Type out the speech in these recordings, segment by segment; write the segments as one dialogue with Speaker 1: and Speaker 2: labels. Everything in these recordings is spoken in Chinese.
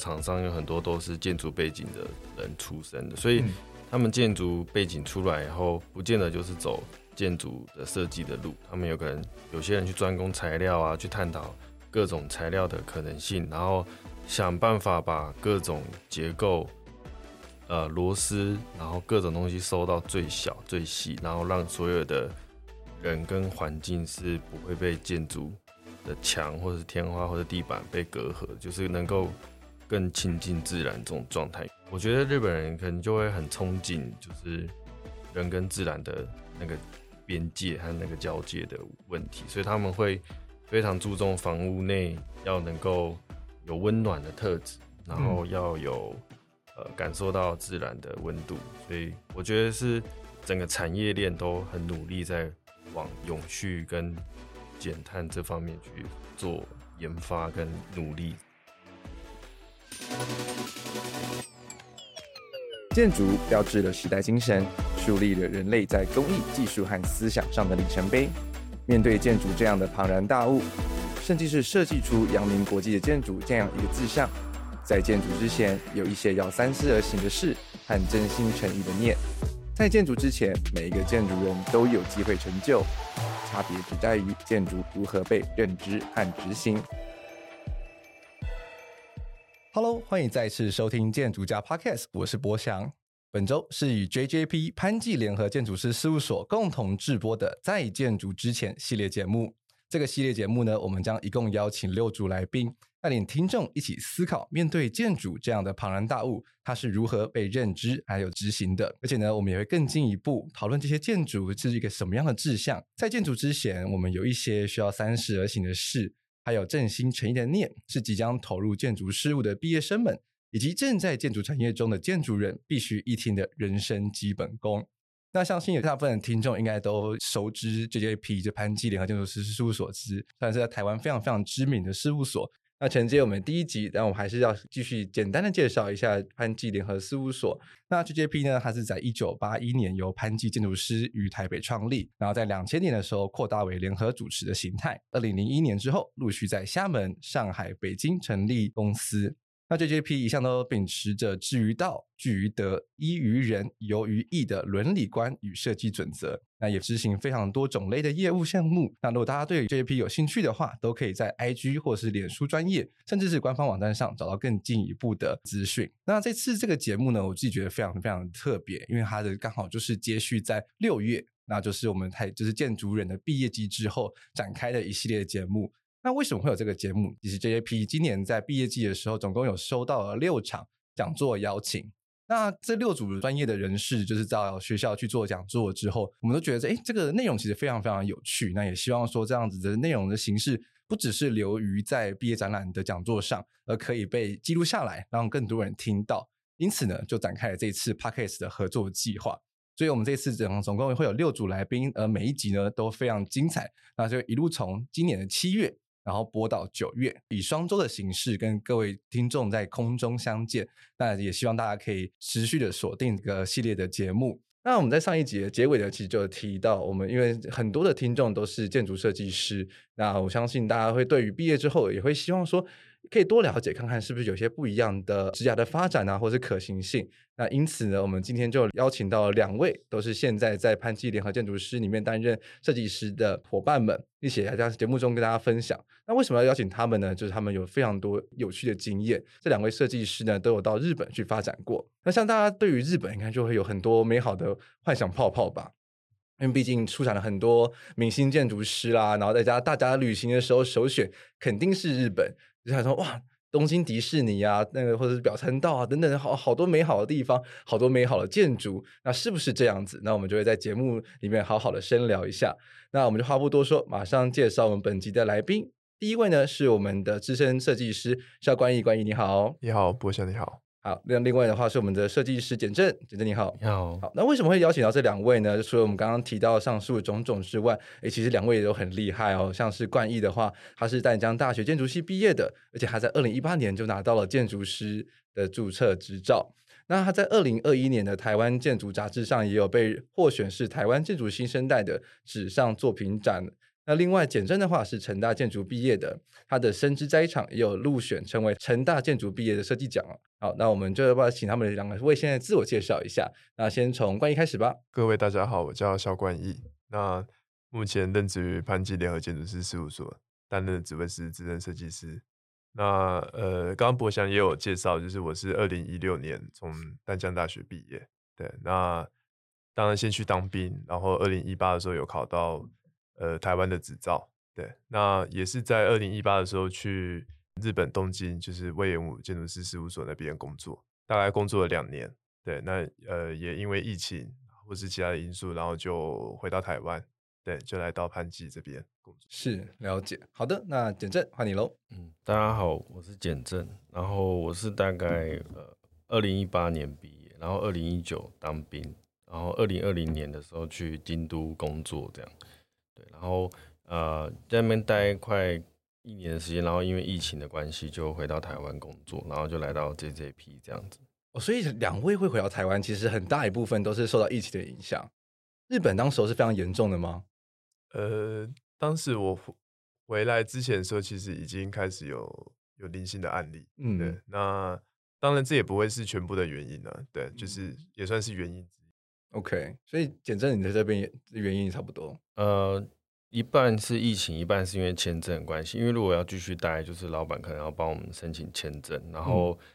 Speaker 1: 厂商有很多都是建筑背景的人出身的，所以他们建筑背景出来以后，不见得就是走建筑的设计的路。他们有可能有些人去专攻材料啊，去探讨各种材料的可能性，然后想办法把各种结构、呃螺丝，然后各种东西收到最小最细，然后让所有的人跟环境是不会被建筑的墙或者是天花或者地板被隔阂，就是能够更亲近自然这种状态。我觉得日本人可能就会很憧憬，就是人跟自然的那个边界和那个交界的问题，所以他们会非常注重房屋内要能够有温暖的特质，然后要有呃感受到自然的温度。所以我觉得是整个产业链都很努力在往永续跟减碳这方面去做研发跟努力。
Speaker 2: 建筑标志了时代精神，树立了人类在工艺技术和思想上的里程碑。面对建筑这样的庞然大物，甚至是设计出扬名国际的建筑这样一个志向，在建筑之前，有一些要三思而行的事和真心诚意的念。在建筑之前，每一个建筑人都有机会成就。差别只在于建筑如何被认知和执行。Hello，欢迎再次收听建筑家 Podcast，我是博翔。本周是与 JJP 潘记联合建筑师事务所共同制播的《在建筑之前》系列节目。这个系列节目呢，我们将一共邀请六组来宾。带领听众一起思考，面对建筑这样的庞然大物，它是如何被认知还有执行的。而且呢，我们也会更进一步讨论这些建筑是一个什么样的志向。在建筑之前，我们有一些需要三思而行的事，还有正心诚意的念，是即将投入建筑事务的毕业生们，以及正在建筑产业中的建筑人必须一听的人生基本功。那相信有大部分听众应该都熟知 JJP，就潘基联合建筑师事务所之，算是在台湾非常非常知名的事务所。那承接我们第一集，但我们还是要继续简单的介绍一下潘记联合事务所。那 GJP 呢，它是在一九八一年由潘记建筑师于台北创立，然后在两千年的时候扩大为联合主持的形态。二零零一年之后，陆续在厦门、上海、北京成立公司。那 JJP 一向都秉持着致于道、据于德、依于人、游于义的伦理观与设计准则。那也执行非常多种类的业务项目。那如果大家对 JJP 有兴趣的话，都可以在 IG 或是脸书专业，甚至是官方网站上找到更进一步的资讯。那这次这个节目呢，我自己觉得非常非常特别，因为它的刚好就是接续在六月，那就是我们台就是建筑人的毕业季之后展开的一系列节目。那为什么会有这个节目？其实 JAP 今年在毕业季的时候，总共有收到了六场讲座邀请。那这六组专业的人士，就是到学校去做讲座之后，我们都觉得，诶，这个内容其实非常非常有趣。那也希望说，这样子的内容的形式，不只是流于在毕业展览的讲座上，而可以被记录下来，让更多人听到。因此呢，就展开了这次 Podcast 的合作计划。所以，我们这次总总共会有六组来宾，而每一集呢都非常精彩。那就一路从今年的七月。然后播到九月，以双周的形式跟各位听众在空中相见。那也希望大家可以持续的锁定这个系列的节目。那我们在上一集的结尾呢，其实就提到，我们因为很多的听众都是建筑设计师，那我相信大家会对于毕业之后也会希望说。可以多了解看看，是不是有些不一样的职涯的发展啊，或是可行性。那因此呢，我们今天就邀请到两位，都是现在在潘记联合建筑师里面担任设计师的伙伴们，一起来在节目中跟大家分享。那为什么要邀请他们呢？就是他们有非常多有趣的经验。这两位设计师呢，都有到日本去发展过。那像大家对于日本，应该就会有很多美好的幻想泡泡吧？因为毕竟出产了很多明星建筑师啦，然后在家大家旅行的时候首选肯定是日本。就想说哇，东京迪士尼啊，那个或者是表参道啊等等，好好多美好的地方，好多美好的建筑，那是不是这样子？那我们就会在节目里面好好的深聊一下。那我们就话不多说，马上介绍我们本集的来宾。第一位呢是我们的资深设计师肖冠毅，冠毅你好，
Speaker 3: 你好，博翔你好。
Speaker 2: 好，那另外的话是我们的设计师简正，简正你好，
Speaker 1: 你好。
Speaker 2: 好，那为什么会邀请到这两位呢？就除了我们刚刚提到上述的种种之外，诶，其实两位也都很厉害哦。像是冠毅的话，他是淡江大学建筑系毕业的，而且他在二零一八年就拿到了建筑师的注册执照。那他在二零二一年的台湾建筑杂志上也有被获选是台湾建筑新生代的纸上作品展。那另外简正的话是成大建筑毕业的，他的生之斋场也有入选成为成大建筑毕业的设计奖哦。好，那我们就要不要请他们两个为现在自我介绍一下？那先从冠毅开始吧。
Speaker 3: 各位大家好，我叫肖冠毅。那目前任职于潘基联合建筑师事务所，担任职位是资深设计师。那呃，刚刚博翔也有介绍，就是我是二零一六年从淡江大学毕业。对，那当然先去当兵，然后二零一八的时候有考到呃台湾的执照。对，那也是在二零一八的时候去日本东京，就是隈研吾建筑师事务所那边工作，大概工作了两年。对，那呃也因为疫情或是其他的因素，然后就回到台湾。对，就来到潘记这边工作。
Speaker 2: 是，了解。好的，那简正换你喽。
Speaker 1: 嗯，大家好，我是简正，然后我是大概呃二零一八年毕业，然后二零一九当兵，然后二零二零年的时候去京都工作，这样。对，然后呃在那边待快一年的时间，然后因为疫情的关系就回到台湾工作，然后就来到 JJP 这样子。
Speaker 2: 哦，所以两位会回到台湾，其实很大一部分都是受到疫情的影响。日本当时候是非常严重的吗？
Speaker 3: 呃，当时我回来之前的时候，其实已经开始有有零星的案例。嗯，对。那当然，这也不会是全部的原因了。对，就是也算是原因。
Speaker 2: OK，所以简正你在这边原因也差不多。
Speaker 1: 呃，一半是疫情，一半是因为签证关系。因为如果要继续待，就是老板可能要帮我们申请签证，然后、嗯、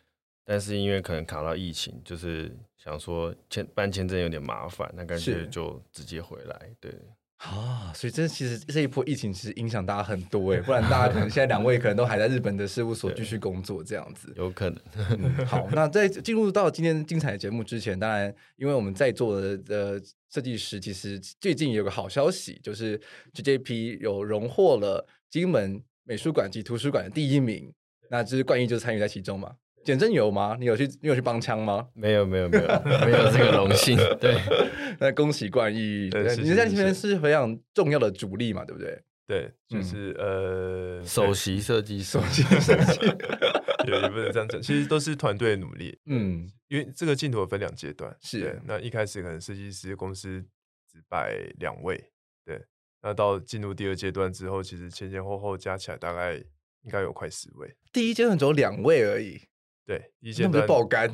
Speaker 1: 但是因为可能卡到疫情，就是想说签办签证有点麻烦，那干脆就直接回来。对。
Speaker 2: 啊，所以这其实这一波疫情其实影响大家很多哎，不然大家可能现在两位可能都还在日本的事务所继续工作这样子，
Speaker 1: 有可能、
Speaker 2: 嗯。好，那在进入到今天精彩的节目之前，当然因为我们在座的呃设计师，其实最近有个好消息，就是 JJP 有荣获了金门美术馆及图书馆的第一名，那就是冠毅就参与在其中嘛。简正有吗？你有去？你有去帮腔吗？
Speaker 1: 没有，没有，没有，没有这个荣幸。对，
Speaker 2: 那恭喜冠毅。对，你在这边是非常重要的主力嘛，对不对？
Speaker 3: 对，就是、嗯、呃，
Speaker 1: 首席设计师，
Speaker 3: 首席设计，也也不能这样讲，其实都是团队的努力。嗯，因为这个镜头分两阶段，是那一开始可能设计师公司只摆两位，对，那到进入第二阶段之后，其实前前后后加起来大概应该有快十位。
Speaker 2: 第一阶段只有两位而已。
Speaker 3: 对，一阶段
Speaker 2: 爆肝，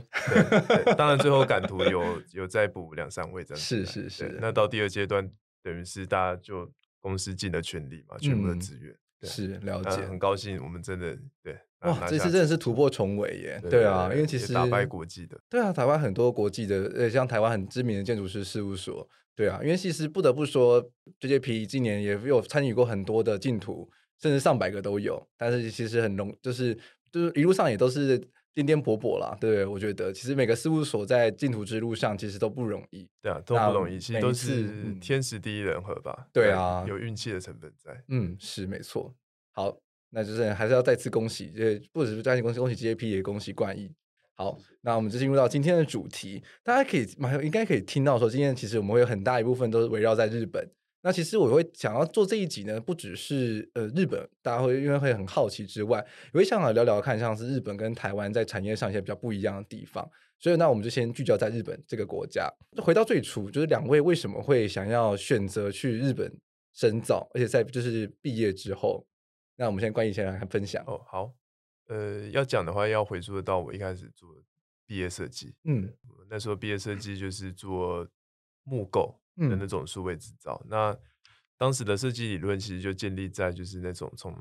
Speaker 3: 当然最后赶图有有再补两三位这样子。
Speaker 2: 是是是。
Speaker 3: 那到第二阶段，等于是大家就公司尽了全力嘛，全部的资源。
Speaker 2: 嗯、是了解，
Speaker 3: 很高兴我们真的对
Speaker 2: 哇，这次真的是突破重围耶！对，对啊，因为其实
Speaker 3: 打败国际的，
Speaker 2: 对啊，台湾很多国际的，呃，像台湾很知名的建筑师事务所，对啊，因为其实不得不说，JJP 今年也有参与过很多的竞图，甚至上百个都有，但是其实很容，就是就是一路上也都是。颠颠簸簸啦，对，我觉得其实每个事务所在净土之路上其实都不容易，
Speaker 3: 对啊，都不容易，其实都是天时地利人和吧，
Speaker 2: 对啊，
Speaker 3: 有运气的成分在，
Speaker 2: 嗯，是没错。好，那就是还是要再次恭喜，这不只是再次恭喜恭喜 GAP 也恭喜冠毅。好，那我们就进入到今天的主题，大家可以马上应该可以听到说，今天其实我们会有很大一部分都是围绕在日本。那其实我会想要做这一集呢，不只是呃日本，大家会因为会很好奇之外，也会想要聊聊看，像是日本跟台湾在产业上一些比较不一样的地方。所以那我们就先聚焦在日本这个国家。回到最初，就是两位为什么会想要选择去日本深造，而且在就是毕业之后，那我们先关于先来分享
Speaker 3: 哦。好，呃，要讲的话要回溯到我一开始做毕业设计，嗯，那时候毕业设计就是做木构。的那种数位制造，嗯，那当时的设计理论其实就建立在就是那种从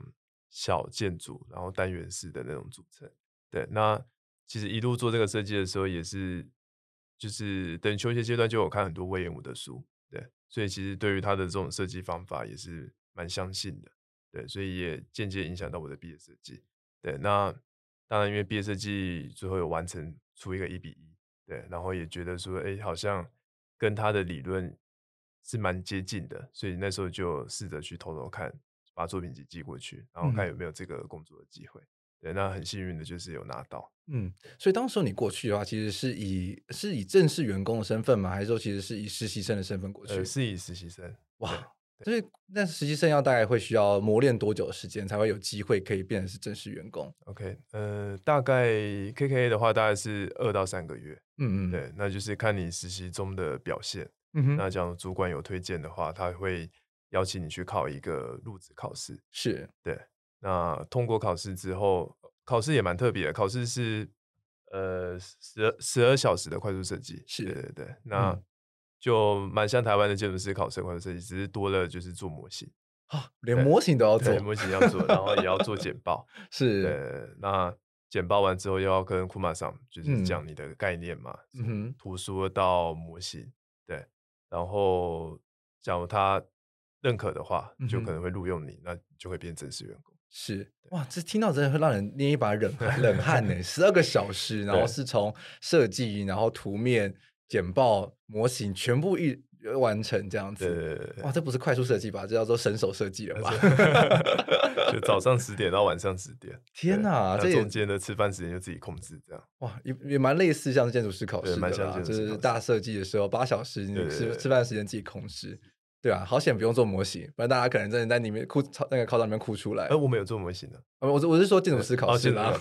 Speaker 3: 小建筑，然后单元式的那种组成。对，那其实一路做这个设计的时候，也是就是等求学阶段就有看很多威廉姆的书，对，所以其实对于他的这种设计方法也是蛮相信的，对，所以也间接影响到我的毕业设计。对，那当然因为毕业设计最后有完成出一个一比一，对，然后也觉得说，哎，好像跟他的理论。是蛮接近的，所以那时候就试着去偷偷看，把作品集寄过去，然后看有没有这个工作的机会。嗯。对，那很幸运的就是有拿到。
Speaker 2: 嗯，所以当时你过去的话，其实是以是以正式员工的身份吗？还是说其实是以实习生的身份过去？
Speaker 3: 呃，是以实习生。
Speaker 2: 哇，所以那实习生要大概会需要磨练多久的时间，才会有机会可以变成是正式员工
Speaker 3: ？OK，呃，大概 KKA 的话，大概是二到三个月。嗯嗯，对，那就是看你实习中的表现。嗯哼，那讲主管有推荐的话，他会邀请你去考一个入职考试。
Speaker 2: 是
Speaker 3: 对，那通过考试之后，考试也蛮特别的，考试是呃十二十二小时的快速设计。
Speaker 2: 是
Speaker 3: 对对对，那就蛮像台湾的建筑师考试快速设计，只是多了就是做模型
Speaker 2: 啊，连模型都要做，
Speaker 3: 模型要做，然后也要做简 报。
Speaker 2: 是，
Speaker 3: 对，那。简报完之后，又要跟库马桑就是讲你的概念嘛，
Speaker 2: 嗯哼，
Speaker 3: 图说到模型，对，然后假如他认可的话，就可能会录用你，那就会变正式员工。
Speaker 2: 是，哇，这听到真的会让人捏一把冷冷汗呢。十二个小时，然后是从设计，然后图面、简报、模型全部一。完成这样子，
Speaker 3: 对对对，
Speaker 2: 哇，这不是快速设计吧？这叫做神手设计了吧？
Speaker 3: 就早上十点到晚上十点，
Speaker 2: 天哪！
Speaker 3: 这中间的吃饭时间就自己控制，这样
Speaker 2: 哇，也也蛮类似像建筑师考试的啦，就是大设计的时候八小时，你吃吃饭时间自己控制，对啊，好险不用做模型，不然大家可能真的在里面哭，那个考场里面哭出来。
Speaker 3: 哎，我们有做模型的，
Speaker 2: 我我是说建筑师考试啦，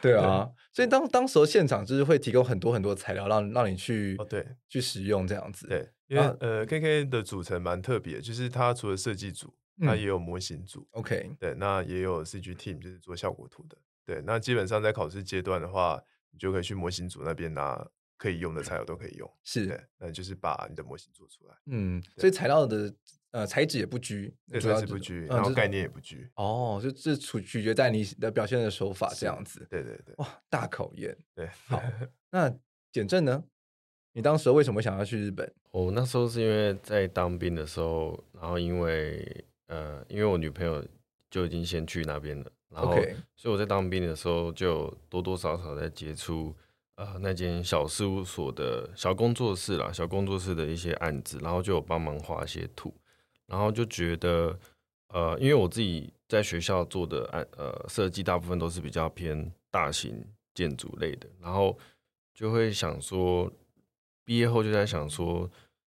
Speaker 2: 对 啊。所以当当时候现场就是会提供很多很多材料让让你去
Speaker 3: 哦对
Speaker 2: 去使用这样子。
Speaker 3: 对，因为、啊、呃 KK 的组成蛮特别，就是它除了设计组，它也有模型组、嗯、，OK。对，那也有 CG team 就是做效果图的，对，那基本上在考试阶段的话，你就可以去模型组那边拿可以用的材料都可以用，
Speaker 2: 是
Speaker 3: 对，那就是把你的模型做出来，
Speaker 2: 嗯，所以材料的。呃，材质也不拘，
Speaker 3: 主要是不拘，然后概念也不拘。
Speaker 2: 哦，就这取取决在你的表现的手法这样子。
Speaker 3: 对对对，
Speaker 2: 哇，大考验。
Speaker 3: 对，
Speaker 2: 好，那简正呢？你当时为什么想要去日本？
Speaker 1: 我那时候是因为在当兵的时候，然后因为呃，因为我女朋友就已经先去那边了，然后所以我在当兵的时候就多多少少在接触。呃，那间小事务所的小工作室啦，小工作室的一些案子，然后就有帮忙画一些图。然后就觉得，呃，因为我自己在学校做的案，呃，设计大部分都是比较偏大型建筑类的，然后就会想说，毕业后就在想说，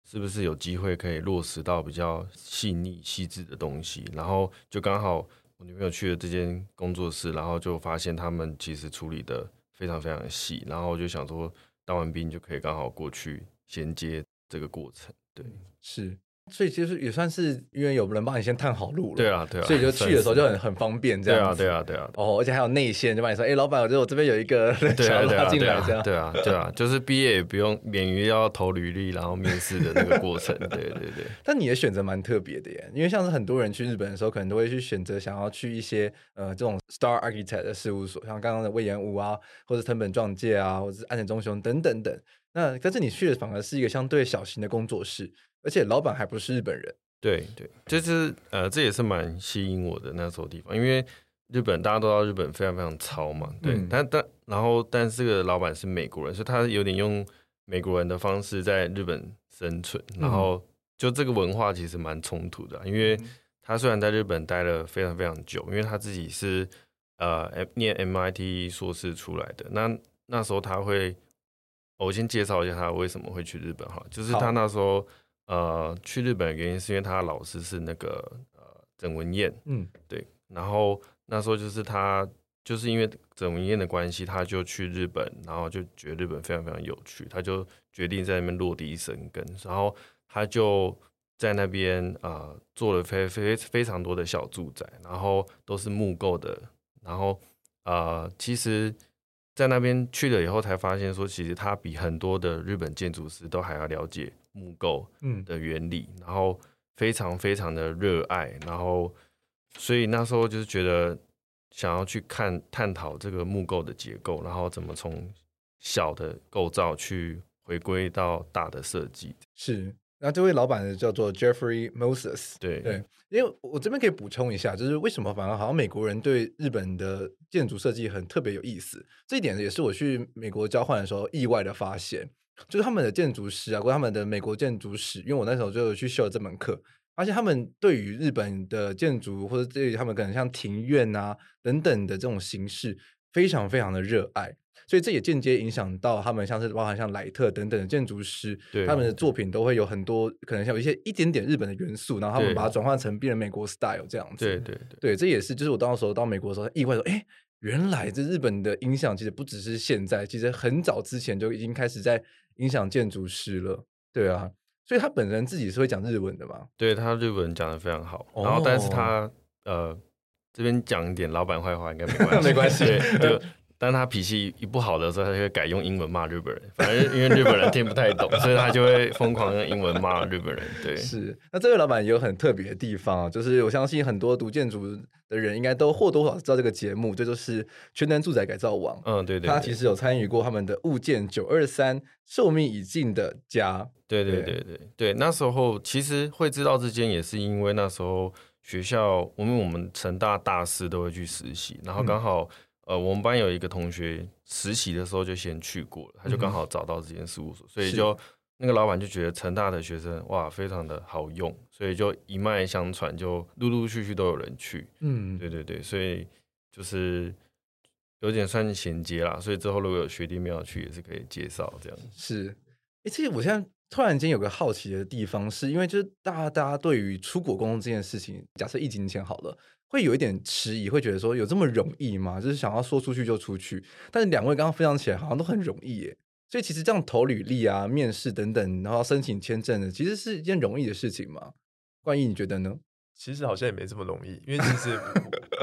Speaker 1: 是不是有机会可以落实到比较细腻细致的东西？然后就刚好我女朋友去了这间工作室，然后就发现他们其实处理的非常非常细，然后我就想说，当完兵就可以刚好过去衔接这个过程。对，
Speaker 2: 是。所以其实也算是因为有人帮你先探好路了，
Speaker 1: 对啊，对啊，
Speaker 2: 所以就去的时候就很很方便这样子，
Speaker 1: 对啊，对啊，对啊。
Speaker 2: 哦，而且还有内线，就帮你说，哎，老板，我觉得我这边有一个 想要拉进来这样，
Speaker 1: 对啊，对啊，就是毕业也不用免于要投履历，然后面试的那个过程，对对对。
Speaker 2: 但你的选择蛮特别的耶，因为像是很多人去日本的时候，可能都会去选择想要去一些呃这种 Star Architect 的事务所，像刚刚的隈研吾啊，或者藤本壮介啊，或者是安藤忠雄等等等。那但是你去的反而是一个相对小型的工作室，而且老板还不是日本人。
Speaker 1: 对对，就是呃，这也是蛮吸引我的那时候地方，因为日本大家都知道日本非常非常糙嘛，对，嗯、但但然后但是这个老板是美国人，所以他有点用美国人的方式在日本生存，然后就这个文化其实蛮冲突的，因为他虽然在日本待了非常非常久，因为他自己是呃念 MIT 硕士出来的，那那时候他会，我先介绍一下他为什么会去日本哈，就是他那时候。呃，去日本的原因是因为他的老师是那个呃郑文彦，嗯，对，然后那时候就是他就是因为郑文彦的关系，他就去日本，然后就觉得日本非常非常有趣，他就决定在那边落地生根，然后他就在那边啊、呃、做了非非非常多的小住宅，然后都是木构的，然后呃其实，在那边去了以后才发现说，其实他比很多的日本建筑师都还要了解。木构的原理，嗯、然后非常非常的热爱，然后所以那时候就是觉得想要去看探讨这个木构的结构，然后怎么从小的构造去回归到大的设计。
Speaker 2: 是，那这位老板呢叫做 Jeffrey Moses。
Speaker 1: 对
Speaker 2: 对，因为我这边可以补充一下，就是为什么反而好像美国人对日本的建筑设计很特别有意思，这一点也是我去美国交换的时候意外的发现。就是他们的建筑师啊，或他们的美国建筑史，因为我那时候就有去修了这门课，而且他们对于日本的建筑，或者对于他们可能像庭院啊等等的这种形式，非常非常的热爱，所以这也间接影响到他们，像是包含像莱特等等的建筑师，他们的作品都会有很多可能像有一些一点点日本的元素，然后他们把它转换成变成美国 style 这样子。
Speaker 1: 对对对，
Speaker 2: 对，这也是就是我当时候到美国的时候意外说，哎，原来这日本的影响其实不只是现在，其实很早之前就已经开始在。影响建筑师了，对啊，所以他本人自己是会讲日文的嘛？
Speaker 1: 对，他日文讲的非常好，然后但是他呃这边讲一点老板坏话应该没关系，
Speaker 2: 没关系，
Speaker 1: 对。但他脾气一不好的时候，他就会改用英文骂日本人。反正因为日本人听不太懂，所以他就会疯狂用英文骂日本人。对，
Speaker 2: 是。那这位老板也有很特别的地方啊，就是我相信很多读建筑的人应该都或多或少知道这个节目，这就，就是全能住宅改造网。
Speaker 1: 嗯，对，对对。
Speaker 2: 他其实有参与过他们的物件九二三寿命已尽的家。
Speaker 1: 对对对对对。那时候其实会知道这间，也是因为那时候学校，因为我们成大大四都会去实习，然后刚好、嗯。呃，我们班有一个同学实习的时候就先去过了，他就刚好找到这间事务所，嗯、所以就那个老板就觉得成大的学生哇非常的好用，所以就一脉相传，就陆陆续续都有人去。嗯，对对对，所以就是有点算衔接啦，所以之后如果有学弟妹要去也是可以介绍这样。
Speaker 2: 是，哎，其实我现在突然间有个好奇的地方，是因为就是大家大家对于出国工作这件事情，假设疫情前好了。会有一点迟疑，会觉得说有这么容易吗？就是想要说出去就出去。但是两位刚刚分享起来，好像都很容易耶。所以其实这样投履历啊、面试等等，然后申请签证的，其实是一件容易的事情吗？冠毅，你觉得呢？
Speaker 3: 其实好像也没这么容易，因为其实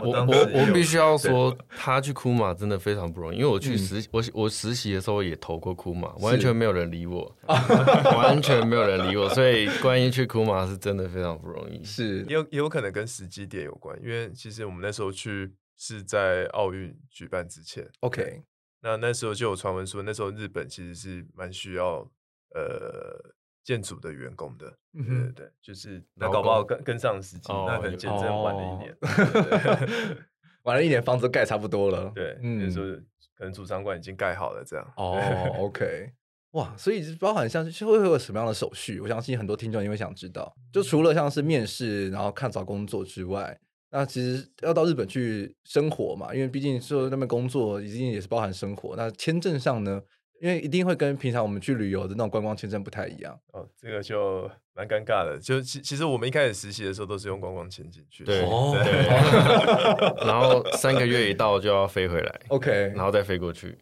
Speaker 1: 我 我我必须要说，他去库马真的非常不容易。因为我去实、嗯、我我实习的时候也投过库马，完全没有人理我，完全没有人理我。所以关于去库马是真的非常不容易。
Speaker 2: 是
Speaker 3: 也有也有可能跟时机点有关，因为其实我们那时候去是在奥运举办之前。
Speaker 2: OK，
Speaker 3: 那那时候就有传闻说，那时候日本其实是蛮需要呃。建筑的员工的，对对对，就是那搞不好跟跟上时机，那可能见证晚了一年，
Speaker 2: 晚了一年房子盖差不多了，
Speaker 3: 对，嗯，说可能主场馆已经盖好了这样。
Speaker 2: 哦，OK，哇，所以包含像是会会有什么样的手续？我相信很多听众也会想知道。就除了像是面试，然后看找工作之外，那其实要到日本去生活嘛，因为毕竟说那边工作一定也是包含生活。那签证上呢？因为一定会跟平常我们去旅游的那种观光签证不太一样
Speaker 3: 哦，这个就蛮尴尬的。就其其实我们一开始实习的时候都是用观光签进去，
Speaker 1: 对，然后三个月一到就要飞回来，
Speaker 2: OK，
Speaker 1: 然后再飞过去，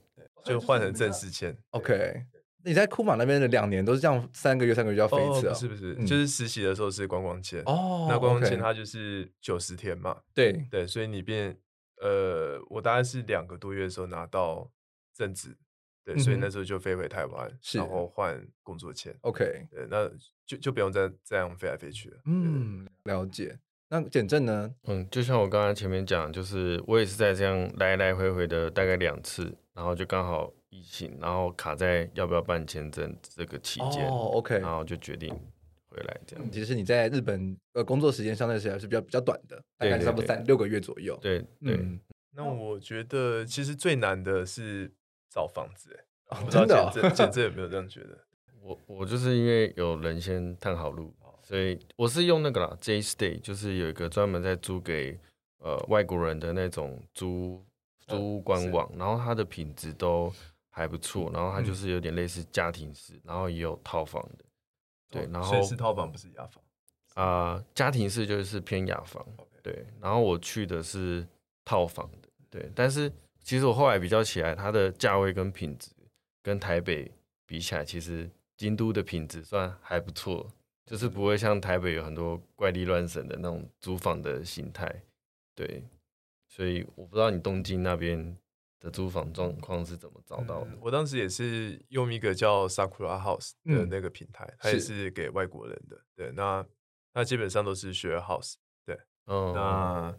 Speaker 3: 就换成正式签
Speaker 2: ，OK。你在库马那边的两年都是这样，三个月三个月就要飞一次啊？
Speaker 3: 是不是？就是实习的时候是观光签哦，那观光签它就是九十天嘛，
Speaker 2: 对
Speaker 3: 对，所以你变呃，我大概是两个多月的时候拿到正职。对，所以那时候就飞回台湾，嗯、然后换工作签。
Speaker 2: OK，
Speaker 3: 对，那就就不用再这样飞来飞去了。
Speaker 2: 嗯，了解。那简正呢？
Speaker 1: 嗯，就像我刚刚前面讲，就是我也是在这样来来回回的大概两次，然后就刚好疫情，然后卡在要不要办签证这个期间。
Speaker 2: 哦，OK，
Speaker 1: 然后就决定回来这样。
Speaker 2: 嗯、其实你在日本呃工作时间相对起来是比较比较短的，大概差不多三六个月左右。
Speaker 1: 对对。
Speaker 3: 嗯、那我觉得其实最难的是。找房子
Speaker 2: 真的、哦，
Speaker 3: 简正有没有这样觉得？
Speaker 1: 我我就是因为有人先探好路，所以我是用那个啦，J-Stay，就是有一个专门在租给呃外国人的那种租租屋官网，嗯、然后它的品质都还不错，然后它就是有点类似家庭式，然后也有套房的，对，然后
Speaker 3: 是套房不是雅房
Speaker 1: 啊、呃，家庭式就是偏雅房，对，然后我去的是套房的，对，但是。其实我后来比较起来，它的价位跟品质跟台北比起来，其实京都的品质算还不错，就是不会像台北有很多怪力乱神的那种租房的形态。对，所以我不知道你东京那边的租房状况是怎么找到的。
Speaker 3: 嗯，我当时也是用一个叫 Sakura House 的那个平台，嗯，它也是给外国人的。对，那那基本上都是 share house。对，嗯，那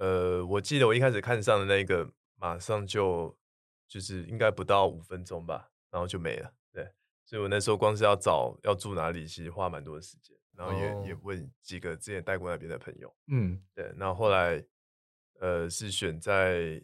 Speaker 3: 呃，我记得我一开始看上的那个。马上就就是应该不到五分钟吧，然后就没了。对，所以我那时候光是要找要住哪里，其实花蛮多的时间，然后也、oh. 也问几个之前待过那边的朋友。嗯，对。那后，后来呃是选在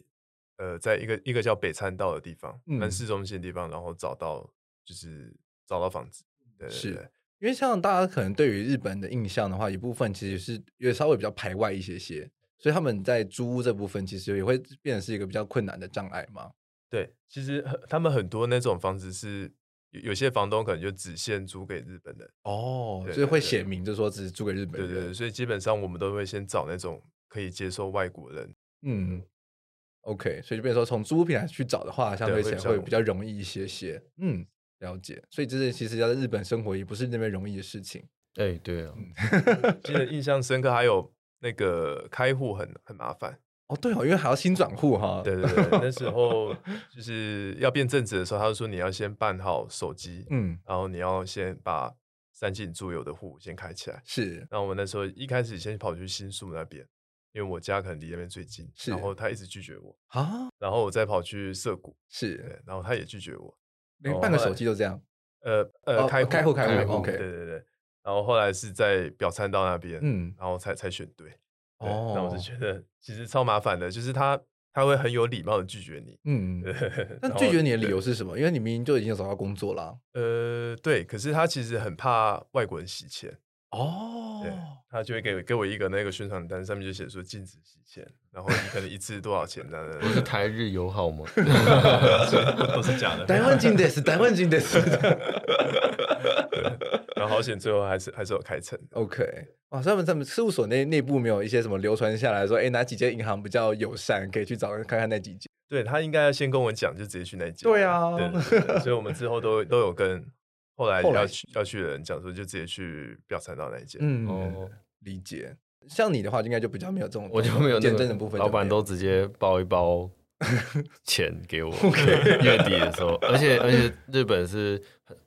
Speaker 3: 呃在一个一个叫北餐道的地方，蛮、嗯、市中心的地方，然后找到就是找到房子。对，对，对，
Speaker 2: 是因为像大家可能对于日本的印象的话，一部分其实是也稍微比较排外一些些。所以他们在租屋这部分，其实也会变成是一个比较困难的障碍吗？
Speaker 3: 对，其实他们很多那种房子是有有些房东可能就只限租给日本人
Speaker 2: 哦，所以会写明就说只是租给日本人。
Speaker 3: 对对对，所以基本上我们都会先找那种可以接受外国人。
Speaker 2: 嗯，OK，所以就变成说从租屋平台去找的话，相对起来会比较容易一些些。嗯，了解。所以这是其实要在日本生活也不是那么容易的事情。
Speaker 1: 哎、欸，对啊，
Speaker 3: 记得印象深刻，还有那个开户很很麻烦
Speaker 2: 哦，对哦，因为还要新转户哈。
Speaker 3: 对对对，那时候就是要变正职的时候，他就说你要先办好手机，嗯，然后你要先把三井住友的户先开起来。
Speaker 2: 是，
Speaker 3: 然后我们那时候一开始先跑去新宿那边，因为我家可能离那边最近，是，然后他一直拒绝我啊，然后我再跑去涩谷，
Speaker 2: 是，
Speaker 3: 然后他也拒绝我，
Speaker 2: 连办个手机都这样，
Speaker 3: 呃呃，开
Speaker 2: 开户开户，OK，
Speaker 3: 对对对。然后后来是在表参道那边，嗯，然后才才选对，哦，那我是觉得其实超麻烦的，就是他他会很有礼貌的拒绝你，嗯，
Speaker 2: 那拒绝你的理由是什么？因为你明明就已经有找到工作了，
Speaker 3: 呃，对，可是他其实很怕外国人洗钱，哦，对，他就会给给我一个那个宣传单，上面就写说禁止洗钱，然后你可能一次多少钱呢，
Speaker 1: 不是台日友好吗？
Speaker 3: 都是假的，
Speaker 2: 台湾金的是台湾金的是。
Speaker 3: 然后好险，最后还是还是有开成。
Speaker 2: OK，哇，他们他们事务所内内部没有一些什么流传下来说，哎，哪几间银行比较友善，可以去找看看那几间。
Speaker 3: 对，他应该要先跟我讲，就直接去那间。
Speaker 2: 对啊，
Speaker 3: 对对对，所以我们之后都都有跟后来要去要去的人讲说，就直接去表参道那一间。
Speaker 2: 嗯，哦，理解。像你的话，应该就比较没有这种，
Speaker 1: 我就没有
Speaker 2: 见证的部分，
Speaker 1: 老板都直接包一包。钱给我 月底的时候，而且而且日本是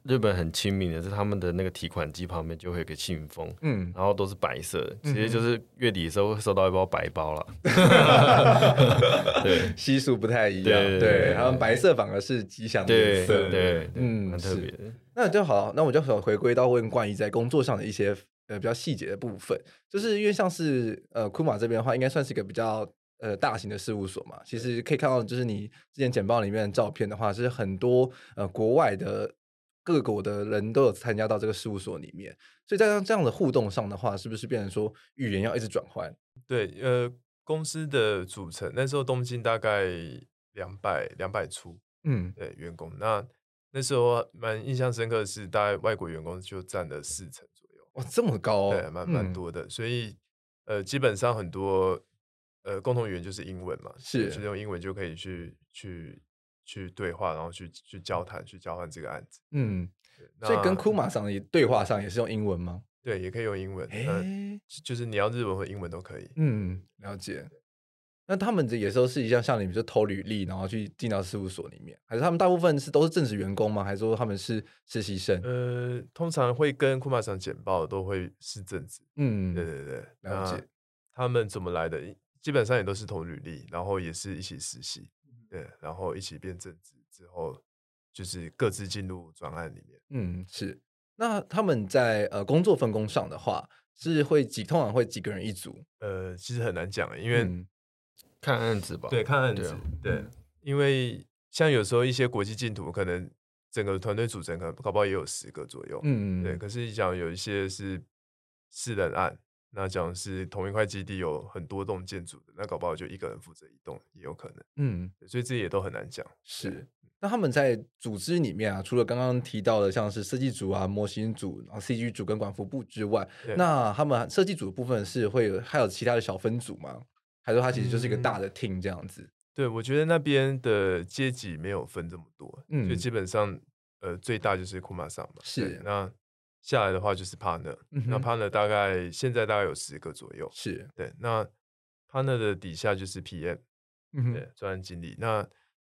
Speaker 1: 日本很亲民的，是他们的那个提款机旁边就会有个信封，嗯，然后都是白色的，直接就是月底的时候会收到一包白包了，对，
Speaker 2: 习俗不太一样，对，对，他们白色反而是吉祥的颜色，
Speaker 1: 对，嗯，蛮特别的。
Speaker 2: 那就好，那我就想回归到问冠一在工作上的一些呃比较细节的部分，就是因为像是呃库马这边的话，应该算是一个比较。呃，大型的事务所嘛，其实可以看到，就是你之前简报里面的照片的话，是很多呃国外的各国的人都有参加到这个事务所里面，所以在这样的互动上的话，是不是变成说语言要一直转换？
Speaker 3: 对，呃，公司的组成那时候东京大概两百两百出，嗯，对，员工，那那时候蛮印象深刻的是，大概外国员工就占了四成左右，
Speaker 2: 哇，这么高，哦，
Speaker 3: 对，蛮蛮多的，嗯，所以呃，基本上很多。呃，共同语言就是英文嘛，
Speaker 2: 是，
Speaker 3: 就用英文就可以去去去对话，然后去去交谈，去交换这个案子。嗯，
Speaker 2: 所以跟库马桑的对话上也是用英文吗？
Speaker 3: 对，也可以用英文。欸，就是你要日文和英文都可以。
Speaker 2: 嗯，了解。那他们这也都是一样，像你们就投履历，然后去进到事务所里面，还是他们大部分是都是正式员工吗？还是说他们是实习生？
Speaker 3: 呃，通常会跟库马桑简报都会是正职。
Speaker 2: 嗯，
Speaker 3: 对对对，
Speaker 2: 了解。
Speaker 3: 他们怎么来的？基本上也都是同履历，然后也是一起实习，对，然后一起变正职之后，就是各自进入专案里面。
Speaker 2: 嗯，是。那他们在呃工作分工上的话，是会几通常会几个人一组？
Speaker 3: 呃，其实很难讲，因为、嗯、
Speaker 1: 看案子吧。
Speaker 3: 对，看案子。对，对，因为像有时候一些国际净土，可能整个团队组成可能搞不好也有十个左右。嗯，对。可是你讲有一些是四人案。那讲是同一块基地有很多栋建筑的，那搞不好就一个人负责一栋也有可能。嗯，所以这也都很难讲。
Speaker 2: 是，那他们在组织里面啊，除了刚刚提到的像是设计组啊、模型组、然后 CG 组跟管服部之外，那他们设计组的部分是会有还有其他的小分组吗？还是说它其实就是一个大的 team 这样子？
Speaker 3: 嗯、对，我觉得那边的阶级没有分这么多，嗯，就基本上呃最大就是库马桑嘛。
Speaker 2: 是，
Speaker 3: 那。下来的话就是 partner，、嗯、那 partner 大概现在大概有十个左右，
Speaker 2: 是
Speaker 3: 对。那 partner 的底下就是 PM，、嗯、对，专案经理。那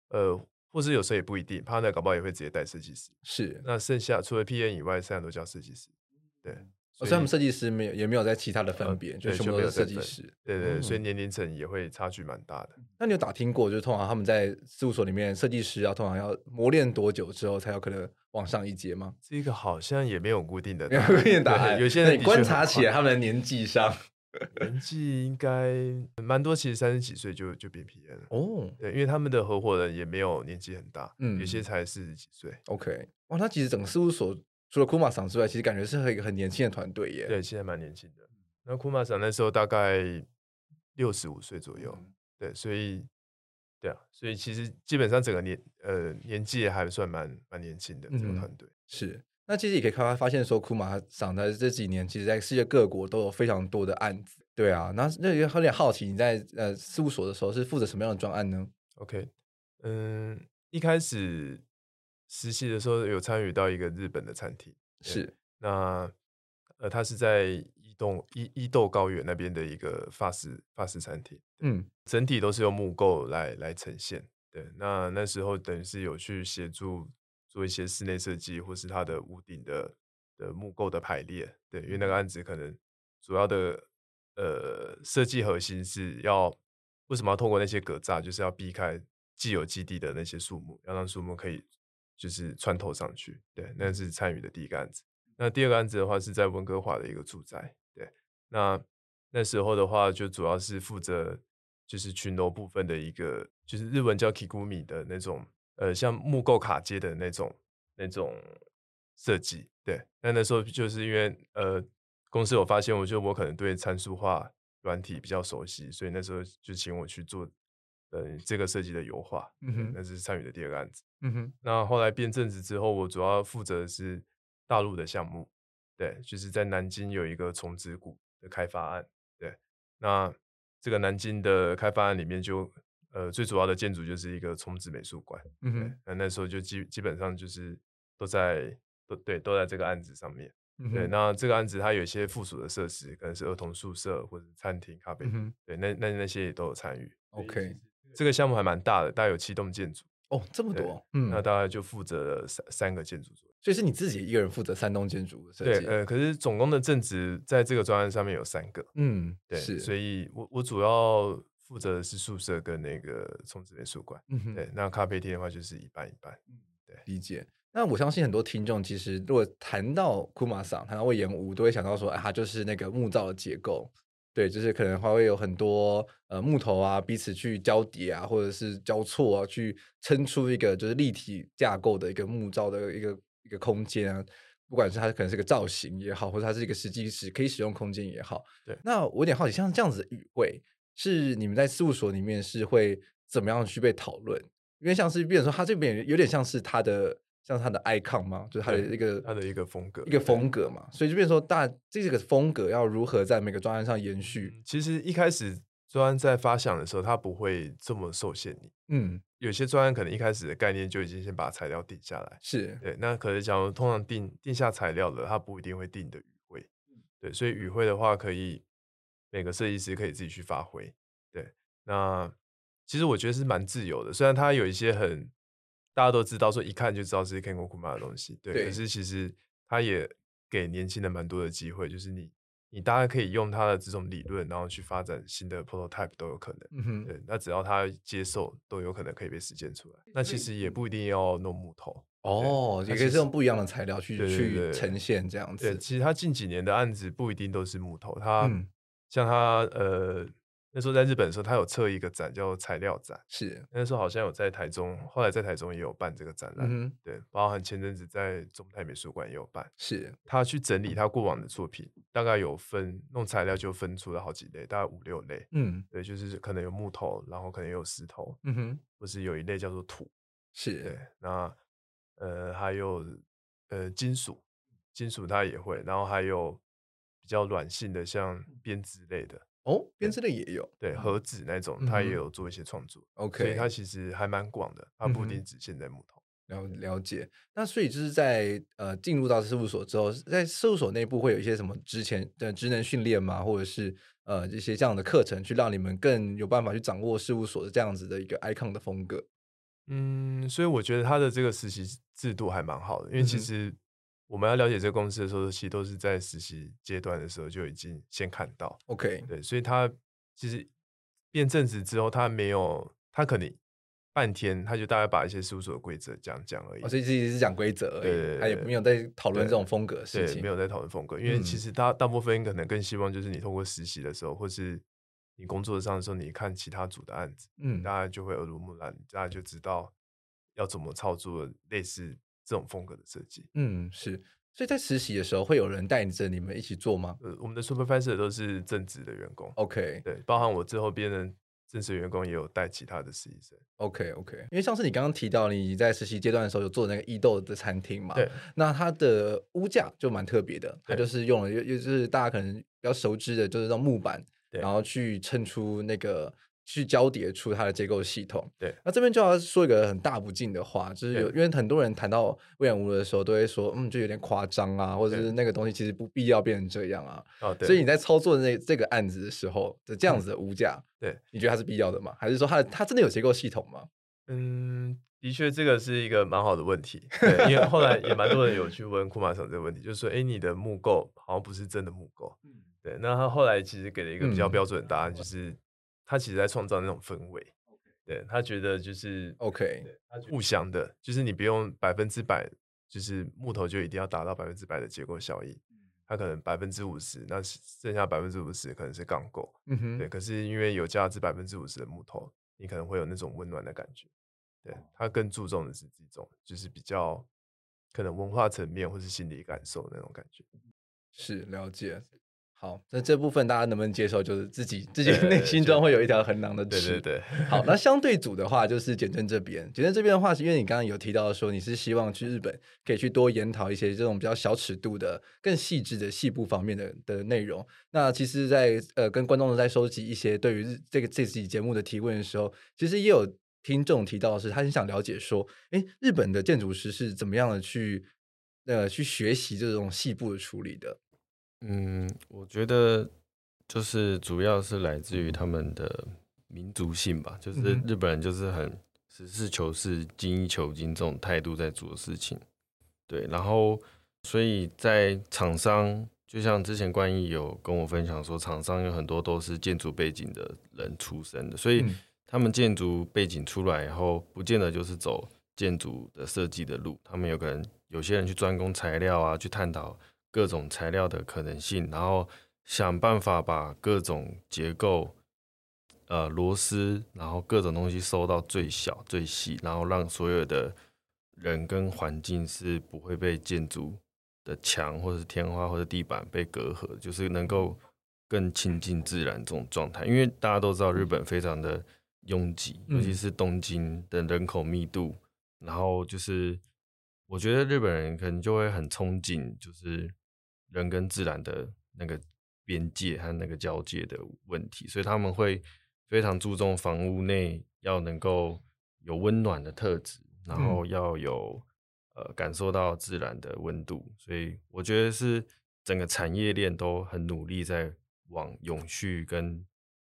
Speaker 3: 呃，或是有时候也不一定，partner 搞不好也会直接带设计师。
Speaker 2: 是，
Speaker 3: 那剩下除了 PM 以外，剩下都叫设计师。对，
Speaker 2: 所以他们设计师没有也没有在其他的分别，呃、就全部都是设计师。
Speaker 3: 对，对对，所以年龄层也会差距蛮大的。
Speaker 2: 嗯、那你有打听过，就是通常他们在事务所里面，设计师要通常要磨练多久之后才有可能？往上一阶吗？
Speaker 3: 这个好像也没有固定的，
Speaker 2: 没有固定答案。
Speaker 3: 有些人
Speaker 2: 观察起来，他们的年纪上，
Speaker 3: 年纪应该蛮多，其实三十几岁就就变 PM 了。哦，对，因为他们的合伙人也没有年纪很大，嗯，有些才四十几岁。
Speaker 2: OK，哇，那其实整个事务所除了库马桑之外，其实感觉是和一个很年轻的团队耶。
Speaker 3: 对，现在蛮年轻的。那库马桑那时候大概六十五岁左右，嗯、对，所以。对啊，所以其实基本上整个年呃年纪还算蛮蛮年轻的这个团队。
Speaker 2: 是，那其实也可以看发现说，库马桑在这几年，其实在世界各国都有非常多的案子。对啊，那那有点好奇，你在呃事务所的时候是负责什么样的专案呢
Speaker 3: ？OK，嗯，一开始实习的时候有参与到一个日本的餐厅，
Speaker 2: 是
Speaker 3: 那呃，他是在伊豆伊伊豆高原那边的一个法式法式餐厅，嗯，整体都是用木构来来呈现。对，那那时候等于是有去协助做一些室内设计，或是它的屋顶的的木构的排列。对，因为那个案子可能主要的呃设计核心是要为什么要透过那些格栅，就是要避开既有基地的那些树木，要让树木可以。就是穿透上去，对，那是参与的第一个案子。那第二个案子的话，是在温哥华的一个住宅，对。那那时候的话，就主要是负责就是群楼部分的一个，就是日文叫 kigumi 的那种，呃，像木构卡接的那种那种设计，对。那那时候就是因为呃，公司有发现，我觉得我可能对参数化软体比较熟悉，所以那时候就请我去做。呃，这个设计的油画，嗯哼，那是参与的第二个案子，嗯哼。那后来变正职之后，我主要负责的是大陆的项目，对，就是在南京有一个重子谷的开发案，对。那这个南京的开发案里面就，呃最主要的建筑就是一个重子美术馆，嗯哼。那那时候就基基本上就是都在都对都在这个案子上面，嗯。对。那这个案子它有一些附属的设施，可能是儿童宿舍或者餐厅、咖啡厅，嗯哼。对，那那那些也都有参与
Speaker 2: ，OK。
Speaker 3: 这个项目还蛮大的，大概有七栋建筑
Speaker 2: 哦，这么多，
Speaker 3: 嗯，那大概就负责了三三个建筑左右，
Speaker 2: 所以是你自己一个人负责三栋建筑的设计？
Speaker 3: 对，呃，可是总共的正职在这个专案上面有三个，
Speaker 2: 嗯，
Speaker 3: 对，是，所以我我主要负责的是宿舍跟那个重子美术馆，嗯哼，对，那咖啡厅的话就是一半一半，嗯，对，
Speaker 2: 理解。那我相信很多听众其实如果谈到库马桑，谈到魏延吾，都会想到说，哎，它就是那个木造的结构。对，就是可能还会有很多呃木头啊，彼此去交叠啊，或者是交错啊，去撑出一个就是立体架构的一个木造的一个一个空间啊。不管是它可能是个造型也好，或者它是一个实际使可以使用空间也好。
Speaker 3: 对，
Speaker 2: 那我有点好奇，像这样子的语汇，是你们在事务所里面是会怎么样去被讨论？因为像是比如说，它这边有点像是它的。像他的 icon 嘛，就是他的一个
Speaker 3: 他的一个风格，
Speaker 2: 一个风格嘛，所以就变成说，大这个风格要如何在每个专案上延续？
Speaker 3: 嗯，其实一开始专案在发想的时候，它不会这么受限你。嗯，有些专案可能一开始的概念就已经先把材料定下来，
Speaker 2: 是
Speaker 3: 对。那可是假如通常定定下材料的，它不一定会定的语汇。对，所以语汇的话，可以每个设计师可以自己去发挥。对，那其实我觉得是蛮自由的，虽然它有一些很。大家都知道，说一看就知道是 Kuma 的东西，对。对，可是其实他也给年轻人蛮多的机会，就是你，你大家可以用他的这种理论，然后去发展新的 prototype 都有可能。嗯哼。对，那只要他接受，都有可能可以被实践出来。那其实也不一定要弄木头。
Speaker 2: 哦，也可以是用不一样的材料去去呈现这样子。
Speaker 3: 对，其实他近几年的案子不一定都是木头，他、嗯、像他呃。那时候在日本的时候，他有测一个展叫材料展，
Speaker 2: 是。
Speaker 3: 那时候好像有在台中，后来在台中也有办这个展览，嗯、对，包含前阵子在中泰美术馆也有办，
Speaker 2: 是。
Speaker 3: 他去整理他过往的作品，大概有分弄材料就分出了好几类，大概五六类，嗯，对，就是可能有木头，然后可能有石头，嗯哼，或是有一类叫做土，
Speaker 2: 是。
Speaker 3: 对，那呃还有呃金属，金属他也会，然后还有比较软性的像编织类的。
Speaker 2: 哦，编织的也有，
Speaker 3: 对盒子那种，他也有做一些创作。OK，、嗯、所以他其实还蛮广的，他不一定只限在木头。
Speaker 2: 了、嗯、了解，那所以就是在呃进入到事务所之后，在事务所内部会有一些什么之前的职能训练吗？或者是呃一些这样的课程，去让你们更有办法去掌握事务所的这样子的一个 icon 的风格？
Speaker 3: 嗯，所以我觉得他的这个实习制度还蛮好的，因为其实、嗯。我们要了解这个公司的时候，其实都是在实习阶段的时候就已经先看到。
Speaker 2: OK，
Speaker 3: 对，所以他其实变正职之后，他没有，他可能半天他就大概把一些事务所的规则讲讲而已。
Speaker 2: 哦，所以其实是讲规则而已，他也没有在讨论这种风格的事情，
Speaker 3: 没有在讨论风格，因为其实大大部分可能更希望就是你通过实习的时候，或是你工作上的时候，你看其他组的案子，嗯，大家就会耳濡目染，大家就知道要怎么操作类似。这种风格的设计，
Speaker 2: 嗯，是，所以在实习的时候会有人带着你们一起做吗？
Speaker 3: 呃，我们的 supervisor 都是正职的员工
Speaker 2: ，OK，
Speaker 3: 对，包含我之后变成正式员工也有带其他的实习生
Speaker 2: ，OK OK。因为上次你刚刚提到你在实习阶段的时候有做那个伊豆的餐厅嘛，
Speaker 3: 对，
Speaker 2: 那它的屋架就蛮特别的，它就。是用了又又就是大家可能比较熟知的就是这种木板，然后去衬出那个去交叠出它的结构系统。
Speaker 3: 对，
Speaker 2: 那这边就要说一个很大不敬的话，就是有因为很多人谈到魏延无的时候，都会说，嗯，就有点夸张啊，或者是那个东西其实不必要变成这样啊。
Speaker 3: 哦，对。
Speaker 2: 所以你在操作那这个案子的时候的这样子的物价，
Speaker 3: 嗯，对，
Speaker 2: 你觉得它是必要的吗？还是说它它真的有结构系统吗？
Speaker 3: 嗯，的确，这个是一个蛮好的问题。对，因为后来也蛮多人有去问库马桑这个问题，就是说，哎，你的木构好像不是真的木构。嗯，对。那他后来其实给了一个比较标准的答案，就是他其实在创造那种氛围。对，他觉得就是
Speaker 2: OK，
Speaker 3: 互相的，就是你不用百分之百，就是木头就一定要达到百分之百的结构效益。它可能百分之五十，那剩下百分之五十可能是钢构。嗯哼，对。可是因为有价值百分之五十的木头。你可能会有那种温暖的感觉，对，他更注重的是这种，就是比较可能文化层面或是心理感受那种感觉。
Speaker 2: 是了解。好，那这部分大家能不能接受？就是自己自己内心中会有一条很囊的
Speaker 3: 刺。对对对。
Speaker 2: 好，那相对组的话，就是简正这边。简正这边的话，是因为你刚刚有提到说，你是希望去日本可以去多研讨一些这种比较小尺度的、更细致的细部方面的的内容。那其实在，在呃跟观众在收集一些对于这个这期节目的提问的时候，其实也有听众提到的是，他很想了解说，哎，日本的建筑师是怎么样的去呃去学习这种细部的处理的。
Speaker 1: 嗯，我觉得就是主要是来自于他们的民族性吧，就是日本人就是很实事求是、精益求精这种态度在做事情。对，然后所以在厂商，就像之前冠毅有跟我分享说，厂商有很多都是建筑背景的人出身的，所以他们建筑背景出来以后，不见得就是走建筑的设计的路，他们有可能有些人去专攻材料啊，去探讨。各种材料的可能性，然后想办法把各种结构、呃螺丝，然后各种东西收到最小最细，然后让所有的人跟环境是不会被建筑的墙或者是天花或者地板被隔阂，就是能够更亲近自然这种状态。因为大家都知道日本非常的拥挤，尤其是东京的人口密度，然后就是我觉得日本人可能就会很憧憬，就是。人跟自然的那个边界和那个交界的问题，所以他们会非常注重房屋内要能够有温暖的特质，然后要有呃感受到自然的温度。所以我觉得是整个产业链都很努力在往永续跟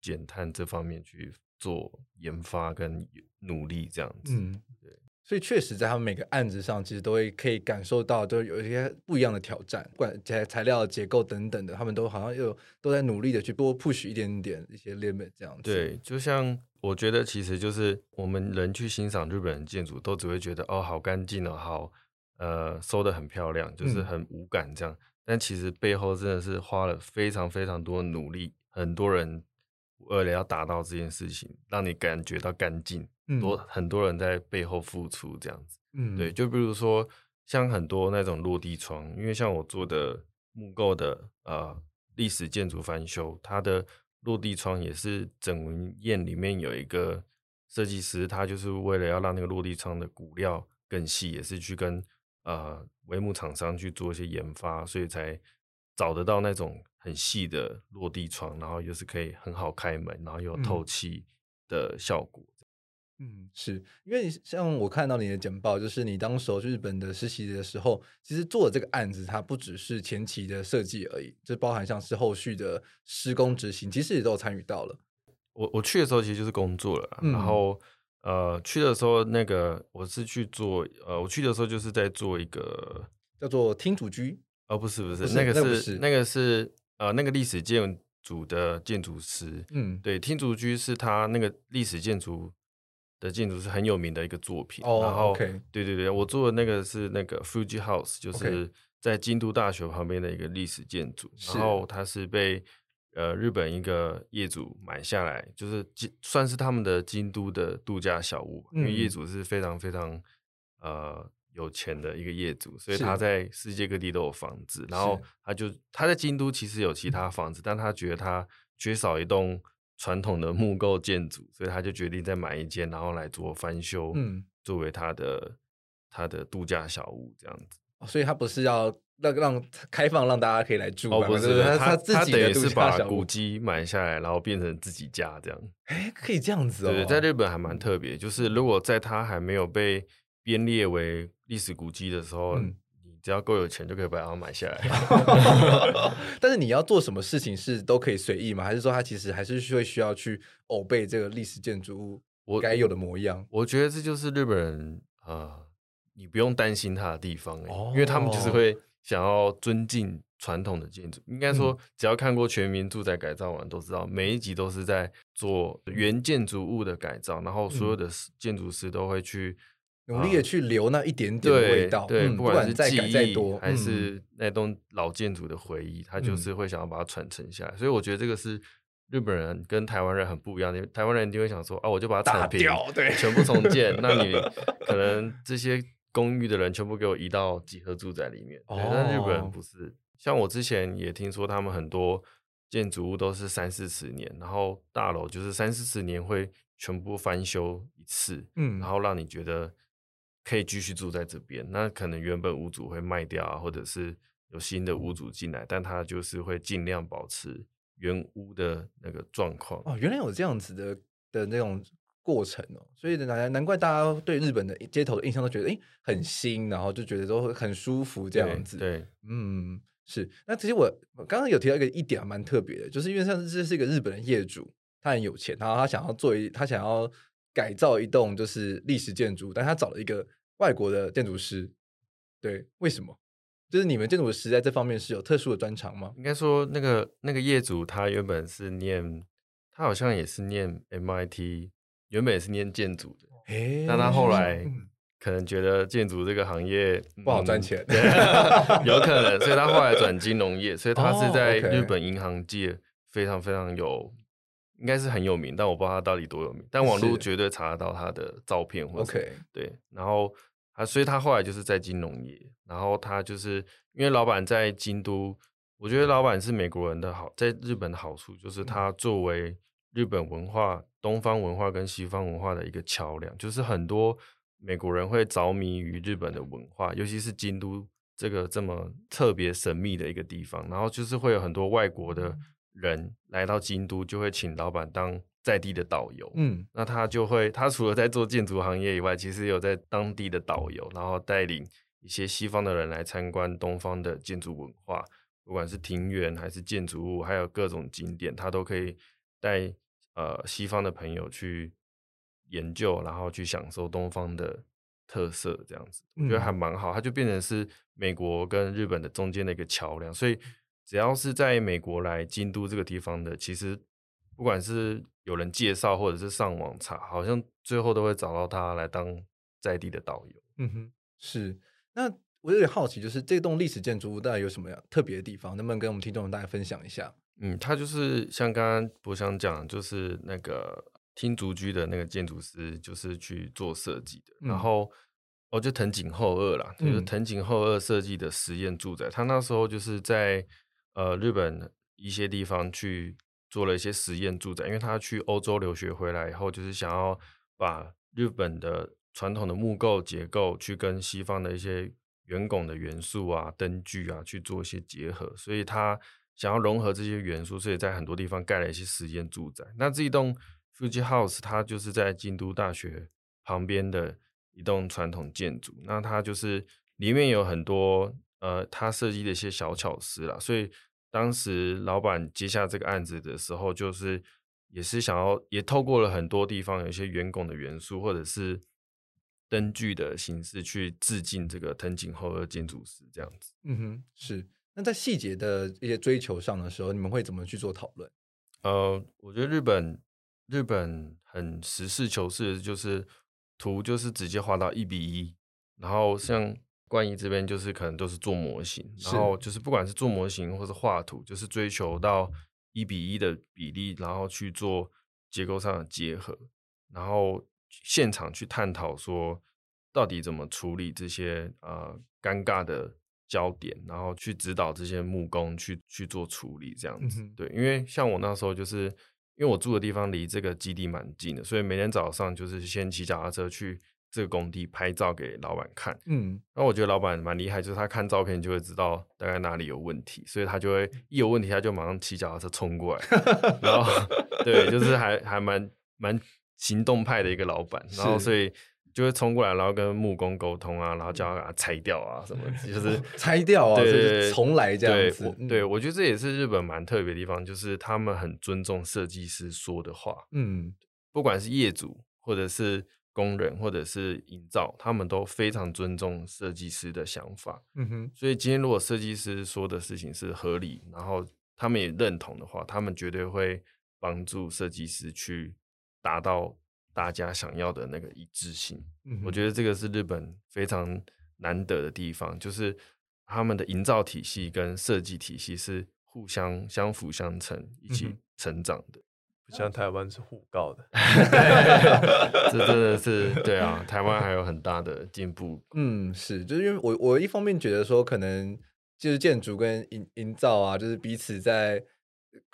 Speaker 1: 减碳这方面去做研发跟努力，这样子。嗯，对。
Speaker 2: 所以确实，在他们每个案子上，其实都会可以感受到，都有一些不一样的挑战，不管材材料的结构等等的，他们都好像又都在努力的去多 push 一点点一些 limit 这样子。
Speaker 1: 对，就像我觉得，其实就是我们人去欣赏日本人建筑，都只会觉得哦，好干净哦，好呃收的很漂亮，就是很无感这样。嗯。但其实背后真的是花了非常非常多努力，很多人为了要达到这件事情，让你感觉到干净。多很多人在背后付出这样子，嗯，对，就比如说像很多那种落地窗，因为像我做的木构的呃历史建筑翻修，它的落地窗也是整文宴里面有一个设计师，他就是为了要让那个落地窗的骨料更细，也是去跟呃帷幕厂商去做一些研发，所以才找得到那种很细的落地窗，然后又是可以很好开门，然后又有透气的效果。
Speaker 2: 嗯，是因为像我看到你的简报，就是你当时候去日本的实习的时候，其实做的这个案子，它不只是前期的设计而已，就包含像是后续的施工执行，其实也都有参与到了。
Speaker 1: 我我去的时候其实就是工作了，嗯、然后呃去的时候那个我是去做呃我去的时候就是在做一个
Speaker 2: 叫做厅主居，
Speaker 1: 哦不是不是，不是那个是，那个是。那个是呃那个历史建筑的建筑师，嗯。对，厅主居是他那个历史建筑。的建筑是很有名的一个作品，oh, 然后，okay. 对对对，我做的那个是那个 Fuji House，就是在京都大学旁边的一个历史建筑，okay. 然后它是被呃日本一个业主买下来，就是算是他们的京都的度假小屋，嗯，因为业主是非常非常呃有钱的一个业主，所以他在世界各地都有房子，然后他就他在京都其实有其他房子，但他觉得他缺少一栋。传统的木构建筑，所以他就决定再买一间，然后来做翻修，嗯，作为他的他的度假小屋这样子。
Speaker 2: 所以他不是要让让开放让大家可以来住。
Speaker 1: 哦，不是，他他
Speaker 2: 他
Speaker 1: 等于是把古迹买下来，然后变成自己家这样。
Speaker 2: 哎，可以这样子哦。
Speaker 1: 对，在日本还蛮特别，就是如果在他还没有被编列为历史古迹的时候。嗯只要够有钱就可以把它买下来，
Speaker 2: 但是你要做什么事情是都可以随意吗？还是说它其实还是会需要去偶备这个历史建筑物我该有的模样我？
Speaker 1: 我觉得这就是日本人啊、呃，你不用担心他的地方、哦、因为他们就是会想要尊敬传统的建筑。应该说，只要看过《全民住宅改造完》都知道，每一集都是在做原建筑物的改造，然后所有的建筑师都会去。
Speaker 2: 努力的去留那一点点的味道，
Speaker 1: 对，
Speaker 2: 嗯、
Speaker 1: 不管是记
Speaker 2: 忆
Speaker 1: 还是那栋老建筑的回忆，他、嗯、就是会想要把它传承下来。所以我觉得这个是日本人跟台湾人很不一样的。台湾人一定会想说啊，我就把它铲平，
Speaker 2: 对，
Speaker 1: 全部重建。那你可能这些公寓的人全部给我移到集合住宅里面。对，哦、但日本人不是。像我之前也听说，他们很多建筑物都是三四十年，然后大楼就是三四十年会全部翻修一次，嗯，然后让你觉得。可以继续住在这边，那可能原本屋主会卖掉啊，或者是有新的屋主进来，但他就是会尽量保持原屋的那个状况。
Speaker 2: 哦，原来有这样子的的那种过程哦，所以难难怪大家对日本的街头的印象都觉得诶很新，然后就觉得都很舒服这样子。
Speaker 1: 对，对
Speaker 2: 嗯，是。那其实我刚刚有提到一个一点蛮特别的，就是因为像这是一个日本的业主，他很有钱，然后他想要做一他想要改造一栋就是历史建筑，但他找了一个。外国的建筑师，对，为什么？就是你们建筑师在这方面是有特殊的专长吗？
Speaker 1: 应该说，那个那个业主他原本是念，他好像也是念 MIT，原本也是念建筑的，
Speaker 2: 欸、
Speaker 1: 但他后来可能觉得建筑这个行业
Speaker 2: 不好赚钱，
Speaker 1: 嗯、有可能，所以他后来转金融业，所以他是在日本银行界非常非常有。应该是很有名，但我不知道他到底多有名。但网络绝对查得到他的照片，或者
Speaker 2: OK
Speaker 1: 对。然后他，所以他后来就是在金融业。然后他就是因为老板在京都，我觉得老板是美国人的好，在日本的好处就是他作为日本文化、东方文化跟西方文化的一个桥梁，就是很多美国人会着迷于日本的文化，尤其是京都这个这么特别神秘的一个地方。然后就是会有很多外国的。人来到京都，就会请老板当在地的导游。嗯，那他就会，他除了在做建筑行业以外，其实也有在当地的导游，然后带领一些西方的人来参观东方的建筑文化，不管是庭园还是建筑物，还有各种景点，他都可以带呃西方的朋友去研究，然后去享受东方的特色，这样子，我觉得还蛮好。它就变成是美国跟日本的中间的一个桥梁，所以。只要是在美国来京都这个地方的，其实不管是有人介绍或者是上网查，好像最后都会找到他来当在地的导游。
Speaker 2: 嗯哼，是。那我有点好奇，就是这栋历史建筑物大概有什么样特别的地方？能不能跟我们听众们大家分享一下？
Speaker 1: 嗯，他就是像刚刚我想讲，就是那个听竹居的那个建筑师，就是去做设计的。嗯、然后，哦，就藤井厚二啦，就是藤井厚二设计的实验住宅。嗯、他那时候就是在。呃，日本一些地方去做了一些实验住宅，因为他去欧洲留学回来以后，就是想要把日本的传统的木构结构去跟西方的一些圆拱的元素啊、灯具啊去做一些结合，所以他想要融合这些元素，所以在很多地方盖了一些实验住宅。那这一栋 Fuji House 它就是在京都大学旁边的一栋传统建筑，那它就是里面有很多。呃，他设计的一些小巧思啦，所以当时老板接下这个案子的时候，就是也是想要，也透过了很多地方有一些圆拱的元素，或者是灯具的形式去致敬这个藤井厚二建筑师这样子。
Speaker 2: 嗯哼，是。那在细节的一些追求上的时候，你们会怎么去做讨论？
Speaker 1: 呃，我觉得日本日本很实事求是，就是图就是直接画到一比一，然后像。冠一这边就是可能都是做模型，然后就是不管是做模型或是画图，就是追求到一比一的比例，然后去做结构上的结合，然后现场去探讨说到底怎么处理这些呃尴尬的焦点，然后去指导这些木工去去做处理这样子。嗯、对，因为像我那时候就是因为我住的地方离这个基地蛮近的，所以每天早上就是先骑脚踏车去。这个工地拍照给老板看，嗯，那我觉得老板蛮厉害，就是他看照片就会知道大概哪里有问题，所以他就会一有问题他就马上骑脚踏车冲过来，然后对，就是还还蛮蛮行动派的一个老板，然后所以就会冲过来，然后跟木工沟通啊，然后叫他把它拆掉啊什么，就是
Speaker 2: 拆掉啊，对，重来这样子。
Speaker 1: 对，对我觉得这也是日本蛮特别的地方，就是他们很尊重设计师说的话，嗯，不管是业主或者是。工人或者是营造，他们都非常尊重设计师的想法。嗯哼，所以今天如果设计师说的事情是合理，然后他们也认同的话，他们绝对会帮助设计师去达到大家想要的那个一致性。嗯，我觉得这个是日本非常难得的地方，就是他们的营造体系跟设计体系是互相相辅相成，一起成长的。
Speaker 3: 不像台湾是互告的，
Speaker 1: 这真的是对啊，台湾还有很大的进步。
Speaker 2: 嗯，是，就是因为我我一方面觉得说，可能就是建筑跟营营造啊，就是彼此在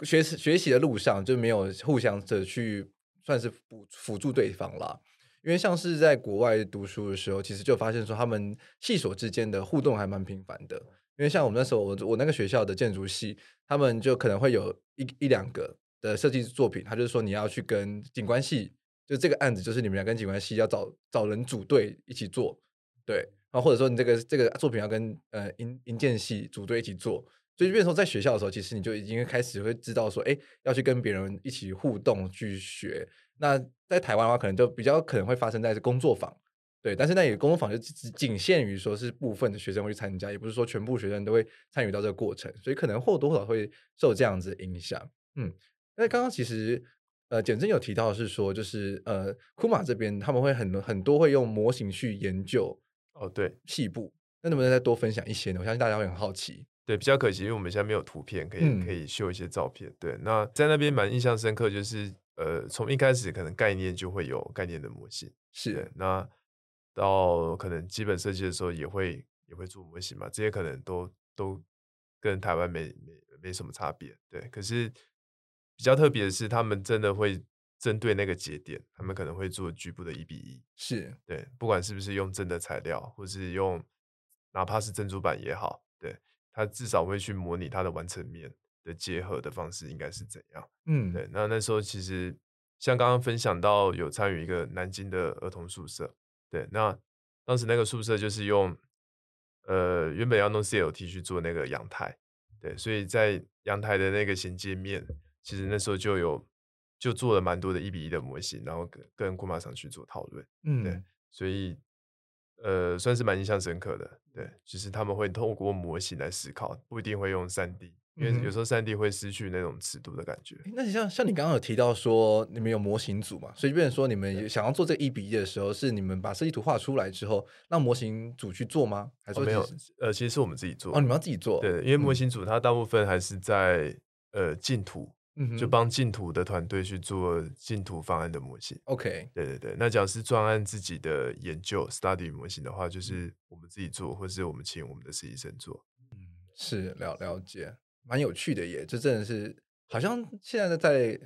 Speaker 2: 学习学习的路上就没有互相的去算是辅辅助对方啦。因为像是在国外读书的时候，其实就发现说他们系所之间的互动还蛮频繁的。因为像我们那时候，我我那个学校的建筑系，他们就可能会有一一两个。的设计作品，他就是说你要去跟景观系，就这个案子就是你们俩跟景观系要找找人组队一起做，对，然后或者说你这个这个作品要跟呃营营建系组队一起做，所以变成说在学校的时候，其实你就已经开始会知道说，哎，要去跟别人一起互动去学。那在台湾的话，可能就比较可能会发生在工作坊，对，但是那也工作坊就只仅限于说是部分的学生会去参加，也不是说全部学生都会参与到这个过程，所以可能或多或少会受这样子影响，嗯。那刚刚其实，呃，简真有提到是说，就是呃，库马这边他们会很很多会用模型去研究
Speaker 3: 哦，对，
Speaker 2: 细部。那能不能再多分享一些呢？我相信大家会很好奇。
Speaker 3: 对，比较可惜，因为我们现在没有图片可以、嗯、可以秀一些照片。对，那在那边蛮印象深刻，就是呃，从一开始可能概念就会有概念的模型，
Speaker 2: 是。
Speaker 3: 那到可能基本设计的时候也会也会做模型嘛，这些可能都都跟台湾没没没什么差别。对，可是。比较特别的是，他们真的会针对那个节点，他们可能会做局部的一比一，
Speaker 2: 是
Speaker 3: 对，不管是不是用真的材料，或是用哪怕是珍珠板也好，对，他至少会去模拟它的完成面的结合的方式应该是怎样，嗯，对。那那时候其实像刚刚分享到有参与一个南京的儿童宿舍，对，那当时那个宿舍就是用呃原本要弄 CLT 去做那个阳台，对，所以在阳台的那个衔接面。其实那时候就有就做了蛮多的一比一的模型，然后跟跟库马厂去做讨论，嗯，对，所以呃算是蛮印象深刻的。对，其实他们会透过模型来思考，不一定会用三 D，因为有时候三 D 会失去那种尺度的感觉。
Speaker 2: 那你像像你刚刚有提到说你们有模型组嘛，所以变成说你们想要做这一比一的时候，是你们把设计图画出来之后，让模型组去做吗？还是
Speaker 3: 没有？呃，其实是我们自己做。
Speaker 2: 哦，你们要自己做？
Speaker 3: 对，因为模型组它大部分还是在呃竞图。就帮净土的团队去做净土方案的模型。
Speaker 2: OK，
Speaker 3: 对对对。那假如是专案自己的研究 study 模型的话，就是我们自己做，或是我们请我们的实习生做。
Speaker 2: 嗯，是了了解，蛮有趣的耶。这真的是好像现在在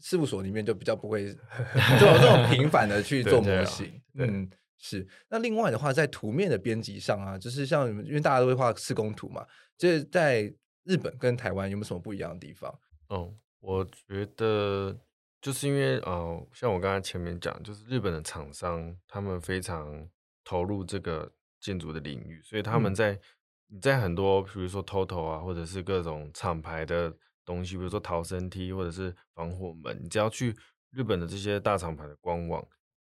Speaker 2: 事务所里面就比较不会这么这么频繁的去做模型。嗯，是。那另外的话，在图面的编辑上啊，就是像因为大家都会画施工图嘛，就是在日本跟台湾有没有什么不一样的地方？
Speaker 1: 嗯，我觉得就是因为呃，像我刚才前面讲，就是日本的厂商他们非常投入这个建筑的领域，所以他们在你、嗯、在很多比如说 TOTO 啊，或者是各种厂牌的东西，比如说逃生梯或者是防火门，你只要去日本的这些大厂牌的官网，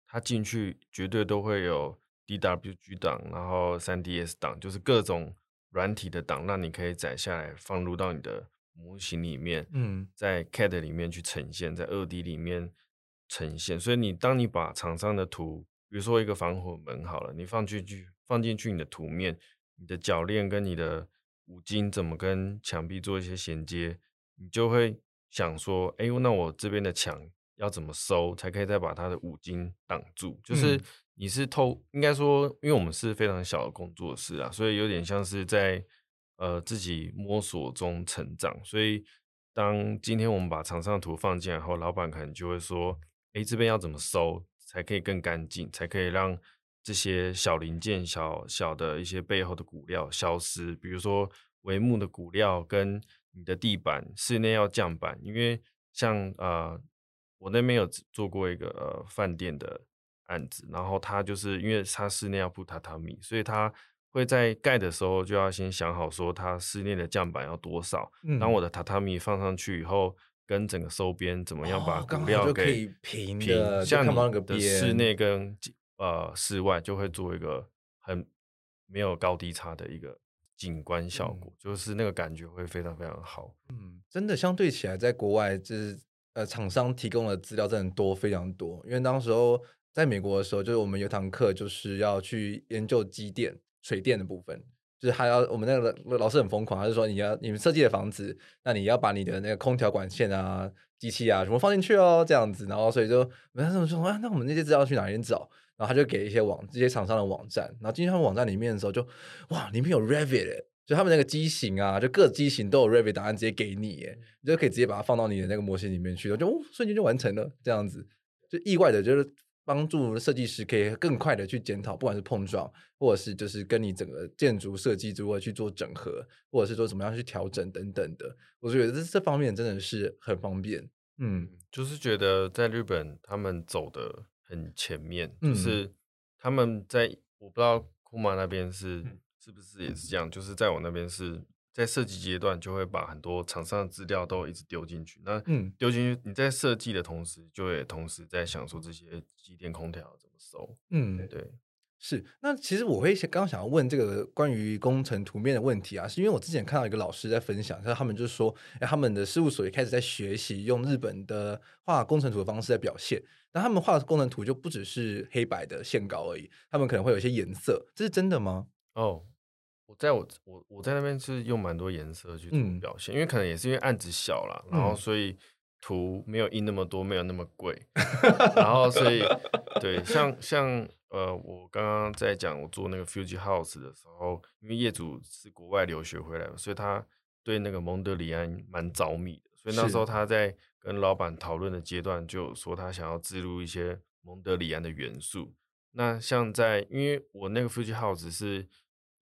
Speaker 1: 它进去绝对都会有 DWG 档，然后 3ds 档，就是各种软体的档，让你可以载下来放入到你的。模型里面，嗯，在 CAD 里面去呈现，在二 D 里面呈现。所以你当你把厂商的图，比如说一个防火门好了，你放进去放进去你的图面，你的铰链跟你的五金怎么跟墙壁做一些衔接，你就会想说，哎，那我这边的墙要怎么收，才可以再把它的五金挡住？就是你是透，应该说，因为我们是非常小的工作室啊，所以有点像是在。呃，自己摸索中成长，所以当今天我们把厂商图放进来后，老板可能就会说：“哎，这边要怎么收？才可以更干净，才可以让这些小零件、小小的一些背后的骨料消失。比如说帷幕的骨料跟你的地板，室内要降板，因为像呃，我那边有做过一个呃饭店的案子，然后他就是因为他室内要铺榻榻米，所以他会在盖的时候就要先想好说它室内的降板要多少。嗯，当我的榻榻米放上去以后。跟整个收边怎么样把骨料给平的，像你的室内跟呃室外就会做一个很没有高低差的一个景观效果，嗯、就是那个感觉会非常非常好。
Speaker 2: 嗯，真的相对起来，在国外就是呃厂商提供的资料真的多非常多，因为当时候在美国的时候，就是我们有堂课就是要去研究机电、水电的部分。就是还要我们那个老师很疯狂，他就说你要你们设计的房子，那你要把你的那个空调管线啊、机器啊什么放进去哦，这样子。然后所以就没他们说啊，那我们那些资料去哪里找？然后他就给一些网这些厂商的网站，然后进去他们网站里面的时候就哇，里面有 Revit，就他们那个机型啊，就各机型都有 Revit 答案直接给你，耶，你就可以直接把它放到你的那个模型里面去，就哦瞬间就完成了这样子，就意外的就是。帮助设计师可以更快的去检讨，不管是碰撞，或者是就是跟你整个建筑设计如何去做整合，或者是说怎么样去调整等等的，我觉得这这方面真的是很方便。嗯，
Speaker 1: 就是觉得在日本他们走的很前面，就是他们在我不知道库马那边是是不是也是这样，就是在我那边是。在设计阶段，就会把很多厂商的资料都一直丢进去。那嗯丢进去，你在设计的同时，就会同时在想说这些机电空调怎么收。嗯，对，
Speaker 2: 是。那其实我会刚刚想要问这个关于工程图面的问题啊，是因为我之前看到一个老师在分享，他们就是说，哎，他们的事务所也开始在学习用日本的画工程图的方式在表现。那他们画的工程图就不只是黑白的线稿而已，他们可能会有一些颜色，这是真的吗？
Speaker 1: 哦。我在我我我在那边是用蛮多颜色去做表现，嗯、因为可能也是因为案子小了，然后所以图没有印那么多，没有那么贵 然后所以对，像像呃，我刚刚在讲我做那个 Fuji House 的时候，因为业主是国外留学回来的，所以他对那个蒙德里安蛮着迷的，所以那时候他在跟老板讨论的阶段，就说他想要植入一些蒙德里安的元素。那像在因为我那个 Fuji House 是。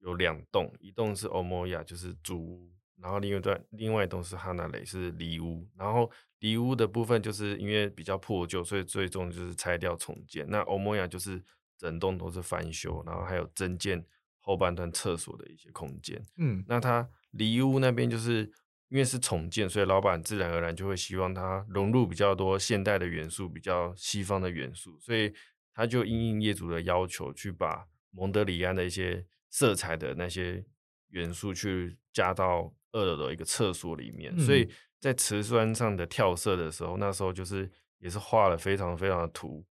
Speaker 1: 有两栋，一栋是欧摩亚，就是主屋，然后另一段另外一栋是哈纳雷，是里屋。然后里屋的部分就是因为比较破旧，所以最终就是拆掉重建。那欧摩亚就是整栋都是翻修，然后还有增建后半段厕所的一些空间。嗯，那他里屋那边就是因为是重建，所以老板自然而然就会希望它融入比较多现代的元素，比较西方的元素，所以他就因应业主的要求去把蒙德里安的一些。色彩的那些元素去加到二楼的一个厕所里面，嗯、所以在瓷砖上的跳色的时候，那时候就是也是画了非常非常的图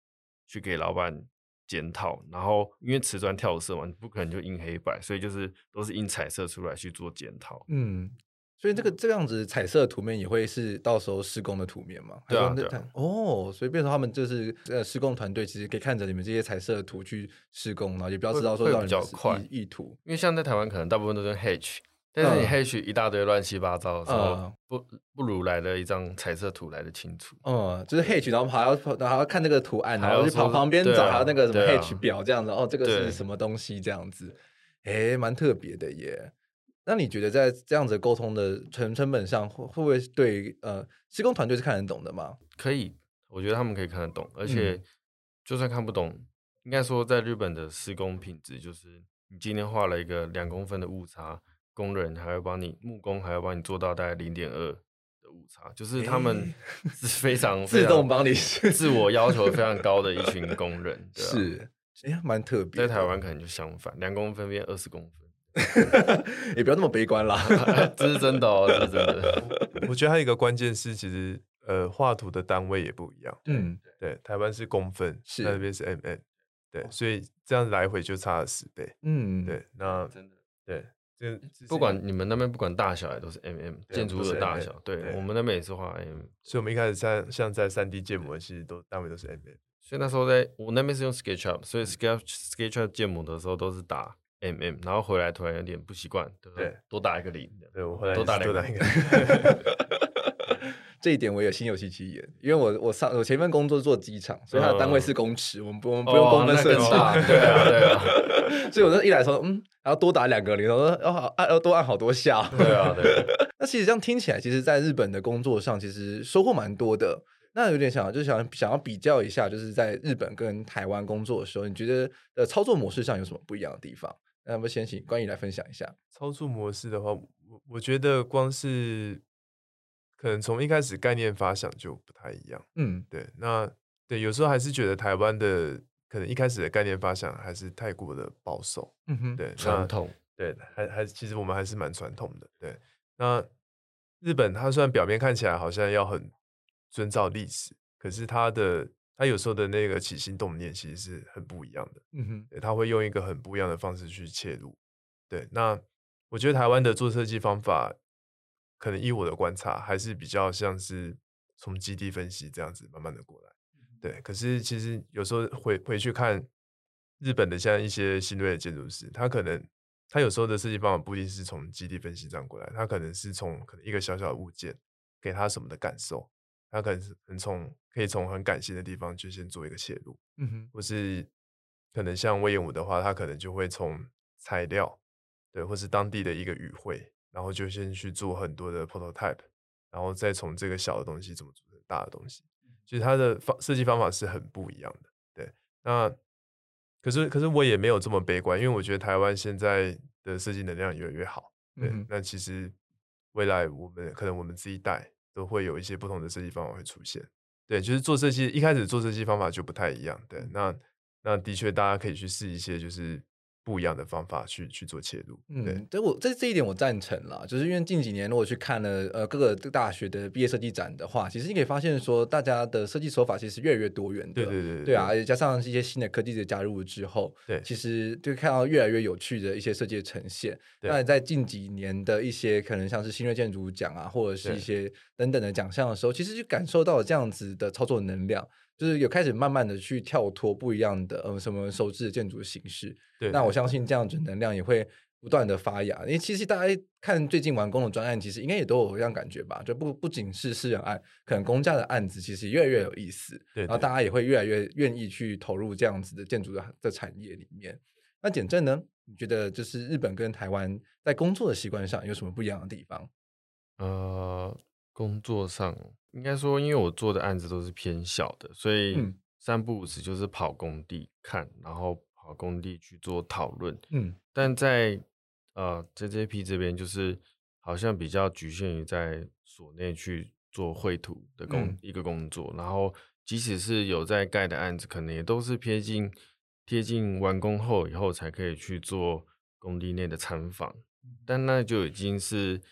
Speaker 1: 去给老板检讨。然后因为瓷砖跳色嘛，你不可能就印黑白，所以就是都是印彩色出来去做检讨。嗯。
Speaker 2: 所以这个这样子彩色的图面也会是到时候施工的图面嘛？
Speaker 1: 对啊，对啊。
Speaker 2: 哦，所以变成他们就是呃施工团队其实可以看着你们这些彩色的图去施工，然后也不要知道说会比较快意图。
Speaker 1: 因为像在台湾可能大部分都是 Hatch，但是你 Hatch 一大堆乱七八糟的时候，不不如来的一张彩色图来的清楚。
Speaker 2: 嗯，就是 Hatch，然后还要还要看那个图案，然后去跑旁边找还有那个什么 Hatch 表这样子。哦，这个是什么东西这样子？哎，蛮特别的耶。那你觉得在这样子沟通的成成本上，会会不会对呃施工团队是看得懂的吗？
Speaker 1: 可以，我觉得他们可以看得懂，而且就算看不懂，嗯、应该说在日本的施工品质，就是你今天画了一个两公分的误差，工人还要帮你木工还要帮你做到大概零点二的误差，就是他们是非常
Speaker 2: 自动帮你
Speaker 1: 自我要求非常高的一群工人，对啊、
Speaker 2: 是，哎呀，蛮特别。
Speaker 1: 在台湾可能就相反，两公分变二十公分。
Speaker 2: 也不要那么悲观啦，
Speaker 1: 这是真的哦，这是真的。
Speaker 3: 我觉得还有一个关键是，其实呃，画图的单位也不一样。嗯，对，台湾是公分，是那边是 mm，对，所以这样来回就差了十倍。嗯，对，那真的对，这
Speaker 1: 不管你们那边不管大小也都是 mm，建筑物的大小，对我们那边也是画 mm，
Speaker 3: 所以我们一开始在像在三 D 建模，其实都单位都是 mm。
Speaker 1: 所以那时候在我那边是用 SketchUp，所以 Sketch SketchUp 建模的时候都是打。M M，然后回来突然有点不习惯，对不对？多打一个零，
Speaker 3: 对，我回来
Speaker 1: 多打两个零，
Speaker 2: 这一点我也心有戚戚焉，因为我我上我前一份工作做机场，所以他的单位是公尺，我们不我们不用公分设计，
Speaker 1: 对啊对啊，
Speaker 2: 所以我那一来说，嗯，然后多打两个零，我说要好按要多按好多下，
Speaker 1: 对啊对。
Speaker 2: 那其实这样听起来，其实在日本的工作上，其实收获蛮多的。那有点想，就是想想要比较一下，就是在日本跟台湾工作的时候，你觉得呃操作模式上有什么不一样的地方？那我们先请关毅来分享一下。
Speaker 3: 操作模式的话，我我觉得光是可能从一开始概念发想就不太一样。嗯，对。那对，有时候还是觉得台湾的可能一开始的概念发想还是太过的保守。嗯哼，对，
Speaker 1: 传统。
Speaker 3: 对，还还其实我们还是蛮传统的。对，那日本它虽然表面看起来好像要很。遵照历史，可是他的他有时候的那个起心动念其实是很不一样的。嗯哼，他会用一个很不一样的方式去切入。对，那我觉得台湾的做设计方法，可能依我的观察，还是比较像是从基地分析这样子慢慢的过来。对，可是其实有时候回回去看日本的像一些新锐的建筑师，他可能他有时候的设计方法不一定是从基地分析这样过来，他可能是从可能一个小小的物件给他什么的感受。他可能是很从可以从很感性的地方去先做一个切入，嗯哼，或是可能像魏延武的话，他可能就会从材料，对，或是当地的一个语汇，然后就先去做很多的 prototype，然后再从这个小的东西怎么组成大的东西，其实他的方设计方法是很不一样的，对。那可是可是我也没有这么悲观，因为我觉得台湾现在的设计能量越来越好，对。嗯，那其实未来我们可能我们这一代。都会有一些不同的设计方法会出现，对，就是做设计一开始做设计方法就不太一样，对，那那的确大家可以去试一些就是。不一样的方法去去做切入，对，
Speaker 2: 嗯，这我这这一点我赞成啦，就是因为近几年如果去看了呃各个大学的毕业设计展的话，其实你可以发现说大家的设计手法其实越来越多元的，
Speaker 3: 对对对，
Speaker 2: 对啊，而且加上一些新的科技的加入之后，对，其实就看到越来越有趣的一些设计的呈现。对那在近几年的一些可能像是新锐建筑奖啊，或者是一些等等的奖项的时候，其实就感受到了这样子的操作能量。就是有开始慢慢的去跳脱不一样的呃什么熟知的建筑形式，对，那我相信这样子能量也会不断的发芽。因为其实大家看最近完工的专案，其实应该也都有这样感觉吧？就不不仅是私人案，可能公家的案子其实越来越有意思，对，对，然后大家也会越来越愿意去投入这样子的建筑的的产业里面。那简正呢？你觉得就是日本跟台湾在工作的习惯上有什么不一样的地方？
Speaker 1: 呃。工作上应该说，因为我做的案子都是偏小的，所以三不五时就是跑工地看，然后跑工地去做讨论。嗯，但在呃 JJP 这边，就是好像比较局限于在所内去做绘图的工、嗯、一个工作，然后即使是有在盖的案子，可能也都是贴近贴近完工后以后才可以去做工地内的参访，但那就已经是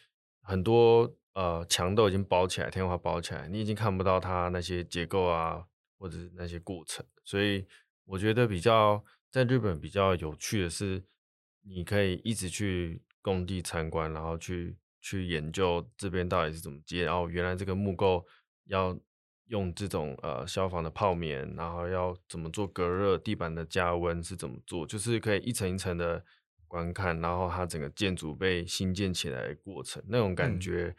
Speaker 1: 很多。呃，墙都已经包起来，天花包起来，你已经看不到它那些结构啊，或者是那些过程。所以我觉得比较在日本比较有趣的是，你可以一直去工地参观，然后去去研究这边到底是怎么接。然后原来这个木构要用这种呃消防的泡棉，然后要怎么做隔热，地板的加温是怎么做，就是可以一层一层的观看，然后它整个建筑被新建起来的过程，那种感觉。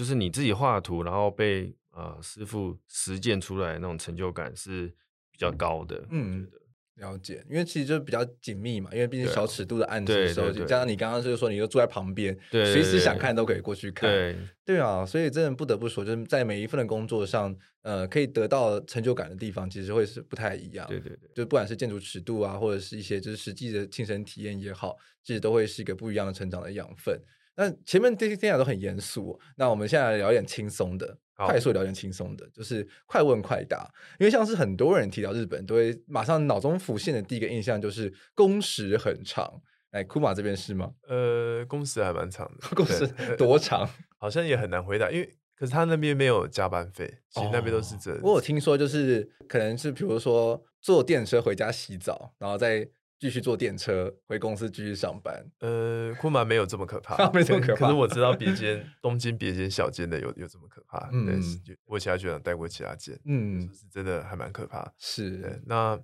Speaker 1: 嗯就是你自己画图，然后被呃师傅实践出来那种成就感是比较高的。嗯，
Speaker 2: 了解，因为其实就比较紧密嘛，因为毕竟小尺度的案子的时候，加上你刚刚就是说你就住在旁边，对，随时想看都可以过去看。对，对啊，所以真的不得不说，就是在每一份的工作上，呃，可以得到成就感的地方，其实会是不太一样。对对对，就不管是建筑尺度啊，或者是一些就是实际的亲身体验也好，其实都会是一个不一样的成长的养分。那前面这些听起来都很严肃，那我们现在来聊点轻松的，快速聊点轻松的，就是快问快答。因为像是很多人提到日本，都会马上脑中浮现的第一个印象就是工时很长。哎，库马这边是吗？
Speaker 3: 呃，工时还蛮长的，
Speaker 2: 工时多长？
Speaker 3: 好像也很难回答，因为可是他那边没有加班费，其实那边都是这。
Speaker 2: 我有听说，就是可能是比如说坐电车回家洗澡，然后再。继续坐电车回公司继续上班。
Speaker 3: 呃，库马没有这么可怕，
Speaker 2: 没这么可怕。
Speaker 3: 可是我知道别间 东京别间小间的有有这么可怕。嗯，我其他学长带过其他间，嗯，是真的还蛮可怕。
Speaker 2: 是。
Speaker 3: 那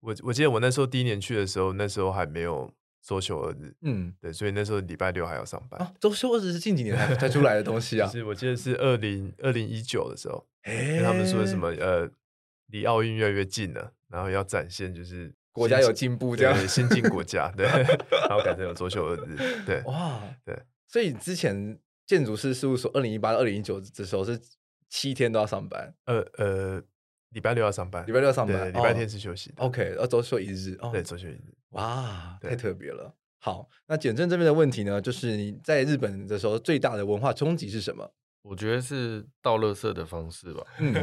Speaker 3: 我我记得我那时候第一年去的时候，那时候还没有周休二日，嗯，对，所以那时候礼拜六还要上班。
Speaker 2: 周休二日是近几年才才出来的东西啊，
Speaker 3: 是我记得是二零二零一九的时候，哎，他们说什么呃，离奥运越来越近了，然后要展现就是
Speaker 2: 国家有进步这样，
Speaker 3: 先进国家，对，然后改成有周休二日，对，哇，对，
Speaker 2: 所以之前建筑师事务所二零一八到二零一九的时候是七天都要上班，
Speaker 3: 呃呃。礼拜六要上班，
Speaker 2: 礼拜六要上班，
Speaker 3: 礼拜天是休息。
Speaker 2: OK，要周休一日。
Speaker 3: 哦对，周休一日。
Speaker 2: 哇，太特别了。好，那简正这边的问题呢，就是你在日本的时候最大的文化冲击是什么？
Speaker 1: 我觉得是倒垃圾的方式吧。嗯，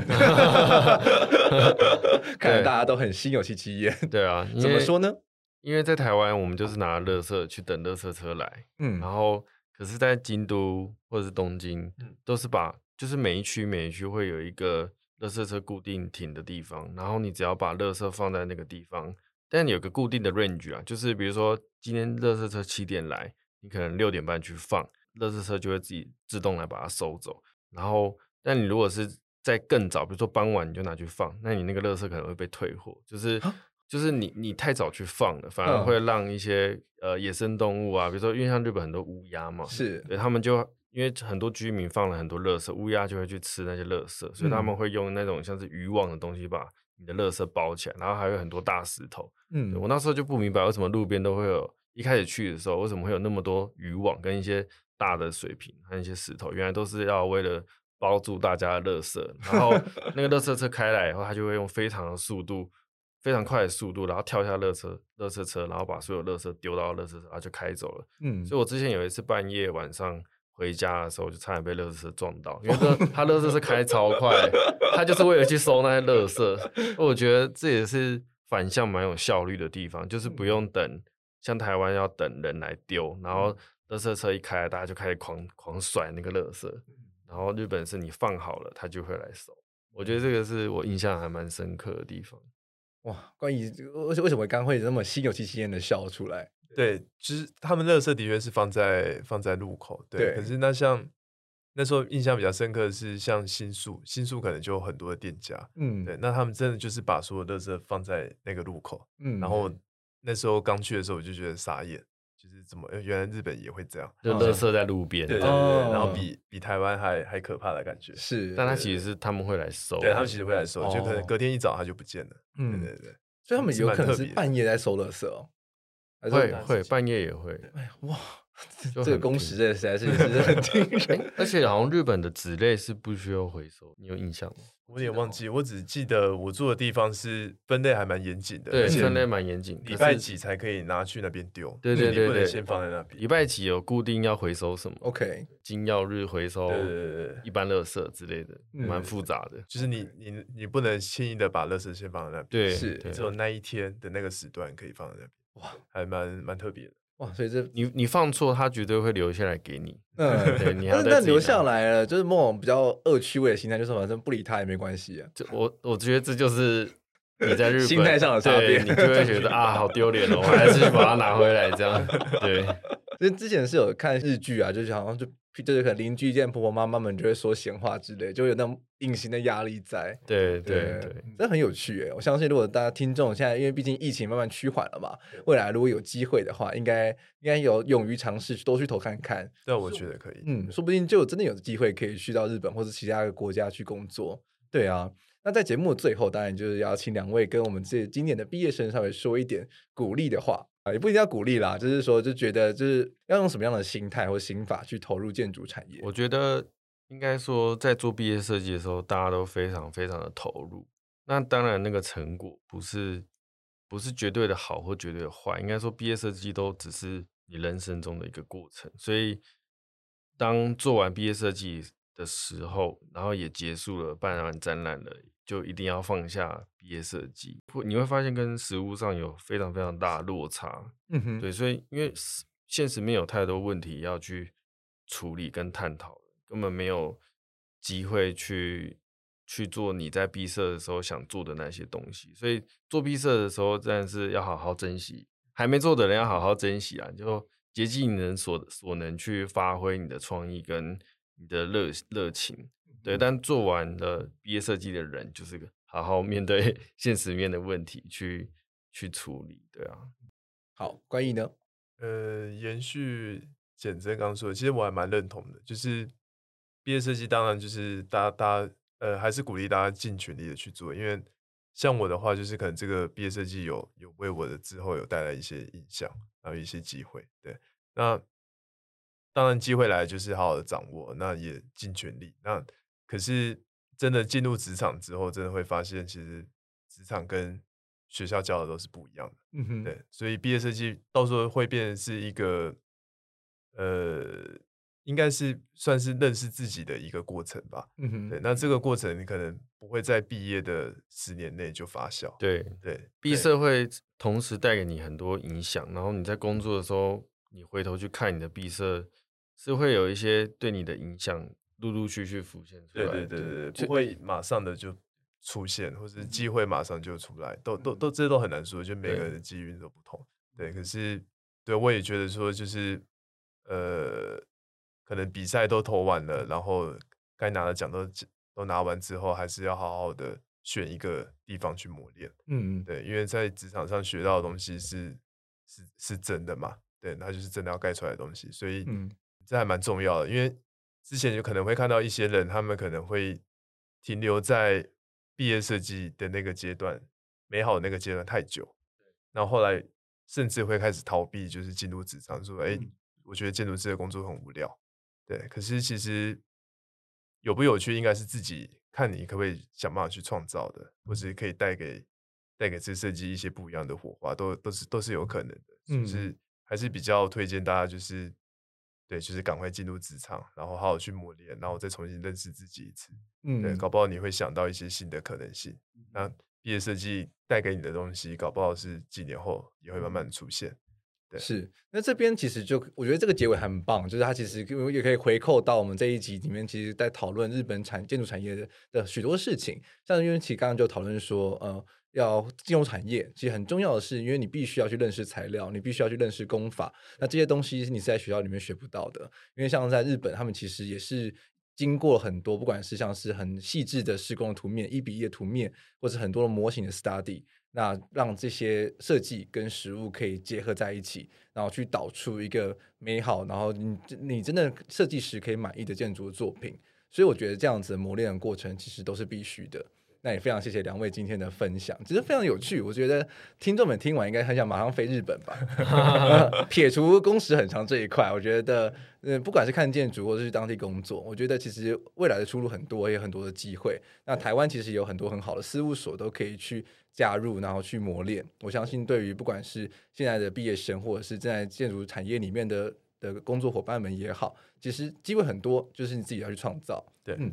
Speaker 2: 看来大家都很心有戚戚焉。
Speaker 1: 对啊，
Speaker 2: 怎么说呢？
Speaker 1: 因为在台湾，我们就是拿垃圾去等垃圾车来。嗯，然后可是，在京都或者是东京，都是把就是每一区每一区会有一个。垃圾车固定停的地方，然后你只要把垃圾放在那个地方，但你有个固定的 range 啊，就是比如说今天垃圾车七点来，你可能六点半去放，垃圾车就会自己自动来把它收走。然后，但你如果是在更早，比如说傍晚你就拿去放，那你那个垃圾可能会被退货，就是就是你你太早去放了，反而会让一些呃野生动物啊，比如说因为像日本很多乌鸦嘛，
Speaker 2: 是
Speaker 1: 对他们就。因为很多居民放了很多垃圾，乌鸦就会去吃那些垃圾，所以他们会用那种像是渔网的东西把你的垃圾包起来，然后还有很多大石头。嗯，我那时候就不明白为什么路边都会有，一开始去的时候为什么会有那么多渔网跟一些大的水瓶和一些石头，原来都是要为了包住大家的垃圾。然后 那个垃圾车开来以后，他就会用非常的速度，非常快的速度，然后跳下垃圾垃圾车，然后把所有垃圾丢到垃圾车，然后就开走了。嗯，所以我之前有一次半夜晚上。回家的时候就差点被垃圾车撞到，因为他垃圾车开超快，他就是为了去收那些垃圾。我觉得这也是反向蛮有效率的地方，就是不用等，像台湾要等人来丢，然后垃圾车一开，大家就开始狂狂甩那个垃圾。然后日本是你放好了，他就会来收。我觉得这个是我印象还蛮深刻的地方。
Speaker 2: 哇，关于为为什么刚会那么心有戚戚焉的笑出来？
Speaker 3: 对，其实他们垃圾的确是放在放在路口，对。对，可是那像那时候印象比较深刻的是，像新宿，新宿可能就有很多的店家，嗯，对。那他们真的就是把所有垃圾放在那个路口，嗯。然后那时候刚去的时候，我就觉得傻眼，就是怎么原来日本也会这样，
Speaker 1: 就垃圾在路边，
Speaker 3: 对对对。哦、然后比比台湾还还可怕的感觉，
Speaker 2: 是。
Speaker 1: 但他其实是他们会来收，
Speaker 3: 对他们其实会来收，就可能隔天一早他就不见了，嗯，对对对。
Speaker 2: 所以他们有可能是半夜在收垃圾哦。
Speaker 1: 会会半夜也会，
Speaker 2: 哎哇，这个工时这实在是 是很惊人。
Speaker 1: 而且好像日本的纸类是不需要回收，你有印象吗？
Speaker 3: 我有点忘记，我只记得我住的地方是分类还蛮严谨的，
Speaker 1: 对，分类蛮严谨。
Speaker 3: 礼拜几才可以拿去那边丢？
Speaker 1: 对对对对，
Speaker 3: 先放在那边。
Speaker 1: 礼拜几有固定要回收什么
Speaker 2: ？OK，
Speaker 1: 金曜日回收，对对对，一般垃圾之类的，蛮复杂的。
Speaker 3: 就是你你你不能轻易的把垃圾先放在那边，
Speaker 1: 对，
Speaker 2: 是
Speaker 3: 只有那一天的那个时段可以放在那边。哇，还蛮蛮特别的
Speaker 2: 哇！所以这
Speaker 1: 你你放错，他绝对会留下来给你。嗯，对，你 要
Speaker 2: 但留下来了，就是某种比较恶趣味的心态，就是反正不理他也没关系啊。
Speaker 1: 就我我觉得这就是你在日本
Speaker 2: 心态上的差别，
Speaker 1: 你就会觉得啊，好丢脸哦，我还是去把它拿回来这样。对，
Speaker 2: 因为之前是有看日剧啊，就是好像就。就是可能邻居见婆婆妈妈们就会说闲话之类，就有那种隐形的压力在。
Speaker 1: 对对对，对，
Speaker 2: 这很有趣诶。我相信如果大家听众现在，因为毕竟疫情慢慢趋缓了嘛，未来如果有机会的话，应该应该有勇于尝试多去投看看。
Speaker 3: 对，我觉得可以。
Speaker 2: 嗯，说不定就真的有机会可以去到日本或者其他的国家去工作。对啊，那在节目的最后，当然就是要请两位跟我们这今年的毕业生稍微说一点鼓励的话。啊，也不一定要鼓励啦，就是说，就觉得就是要用什么样的心态或心法去投入建筑产业。
Speaker 1: 我觉得应该说，在做毕业设计的时候，大家都非常非常的投入。那当然，那个成果不是不是绝对的好或绝对的坏，应该说，毕业设计都只是你人生中的一个过程。所以，当做完毕业设计的时候，然后也结束了，办完展览了。就一定要放下毕业设计，会你会发现跟实物上有非常非常大的落差。嗯哼，对，所以因为现实面有太多问题要去处理跟探讨，根本没有机会去去做你在毕设的时候想做的那些东西。所以做毕设的时候，真的是要好好珍惜，还没做的人要好好珍惜啊！就竭尽你能所所能去发挥你的创意跟你的热热情。对，但做完了毕业设计的人，就是个好好面对 现实面的问题去去处理。对啊，
Speaker 2: 好，关于呢？
Speaker 3: 呃，延续简真刚说的，其实我还蛮认同的，就是毕业设计当然就是大家大家呃还是鼓励大家尽全力的去做，因为像我的话，就是可能这个毕业设计有有为我的之后有带来一些影响，还有一些机会。对，那当然机会来就是好好的掌握，那也尽全力。那可是真的进入职场之后，真的会发现其实职场跟学校教的都是不一样的，嗯哼，对，所以毕业设计到时候会变成是一个，呃，应该是算是认识自己的一个过程吧，嗯哼，对，那这个过程你可能不会在毕业的十年内就发酵，
Speaker 1: 对对，毕设会同时带给你很多影响，然后你在工作的时候，你回头去看你的毕设，是会有一些对你的影响陆陆续续浮现出来，
Speaker 3: 对对对对，不会马上的就。出现，或是机会马上就出来，都都都这些都很难说，就每个人的机遇都不同。对，对，可是对我也觉得说，就是呃，可能比赛都投完了，然后该拿的奖都都拿完之后，还是要好好的选一个地方去磨练。嗯嗯，对，因为在职场上学到的东西是是是真的嘛，对，它就是真的要盖出来的东西，所以这还蛮重要的。因为之前就可能会看到一些人，他们可能会停留在。毕业设计的那个阶段，美好的那个阶段太久，然后后来甚至会开始逃避，就是进入职场，说：“哎，我觉得建筑师的工作很无聊。”对，可是其实有不有趣，应该是自己看你可不可以想办法去创造的，或是可以带给带给这设计一些不一样的火花，都都是都是有可能的。就是还是比较推荐大家，就是对，就是赶快进入职场，然后好好去磨练，然后再重新认识自己一次。嗯，对，搞不好你会想到一些新的可能性。那毕业设计带给你的东西，搞不好是几年后也会慢慢出现。对，
Speaker 2: 是。那这边其实就我觉得这个结尾很棒，就是它其实也可以回扣到我们这一集里面，其实在讨论日本产建筑产业的的许多事情。像因为其实刚刚就讨论说，呃，要进入产业，其实很重要的是，因为你必须要去认识材料，你必须要去认识工法。那这些东西你是在学校里面学不到的，因为像在日本，他们其实也是。经过很多，不管是像是很细致的施工的图面、一比一的图面，或是很多的模型的 study，那让这些设计跟实物可以结合在一起，然后去导出一个美好，然后你你真的设计师可以满意的建筑的作品。所以我觉得这样子磨练的过程其实都是必须的。那也非常谢谢两位今天的分享，其实非常有趣。我觉得听众们听完应该很想马上飞日本吧。撇除工时很长这一块，我觉得，嗯，不管是看建筑或者是当地工作，我觉得其实未来的出路很多，也有很多的机会。那台湾其实有很多很好的事务所都可以去加入，然后去磨练。我相信，对于不管是现在的毕业生，或者是正在建筑产业里面的的工作伙伴们也好，其实机会很多，就是你自己要去创造。
Speaker 3: 对，
Speaker 2: 嗯，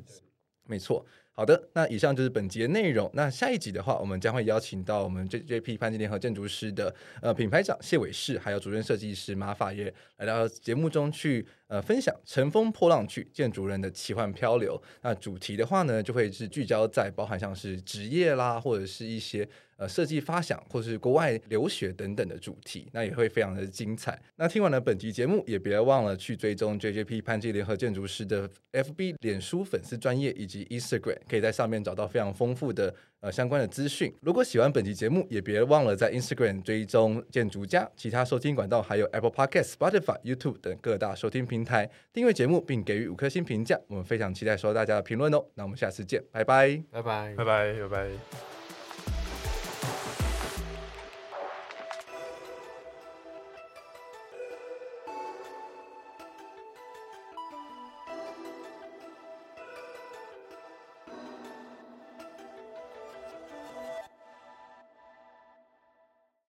Speaker 2: 没错。好的，那以上就是本集的内容。那下一集的话，我们将会邀请到我们 JJP 潘金联合建筑师的呃品牌长谢伟士，还有主任设计师马法月来到节目中去呃分享《乘风破浪去建筑人的奇幻漂流》。那主题的话呢，就会是聚焦在包含像是职业啦，或者是一些。呃，设计发想或是国外留学等等的主题，那也会非常的精彩。那听完了本集节目，也别忘了去追踪 JJP 潘记联合建筑师的 FB 脸书粉丝专页以及 Instagram，可以在上面找到非常丰富的。呃，相关的资讯。如果喜欢本期节目，也别忘了在 Instagram 追踪建筑家，其他收听管道还有 Apple Podcast、Spotify、YouTube 等各大收听平台订阅节目，并给予五颗星评价。我们非常期待收到大家的评论哦。那我们下次见，拜拜，
Speaker 1: 拜拜，
Speaker 3: 拜拜，拜拜。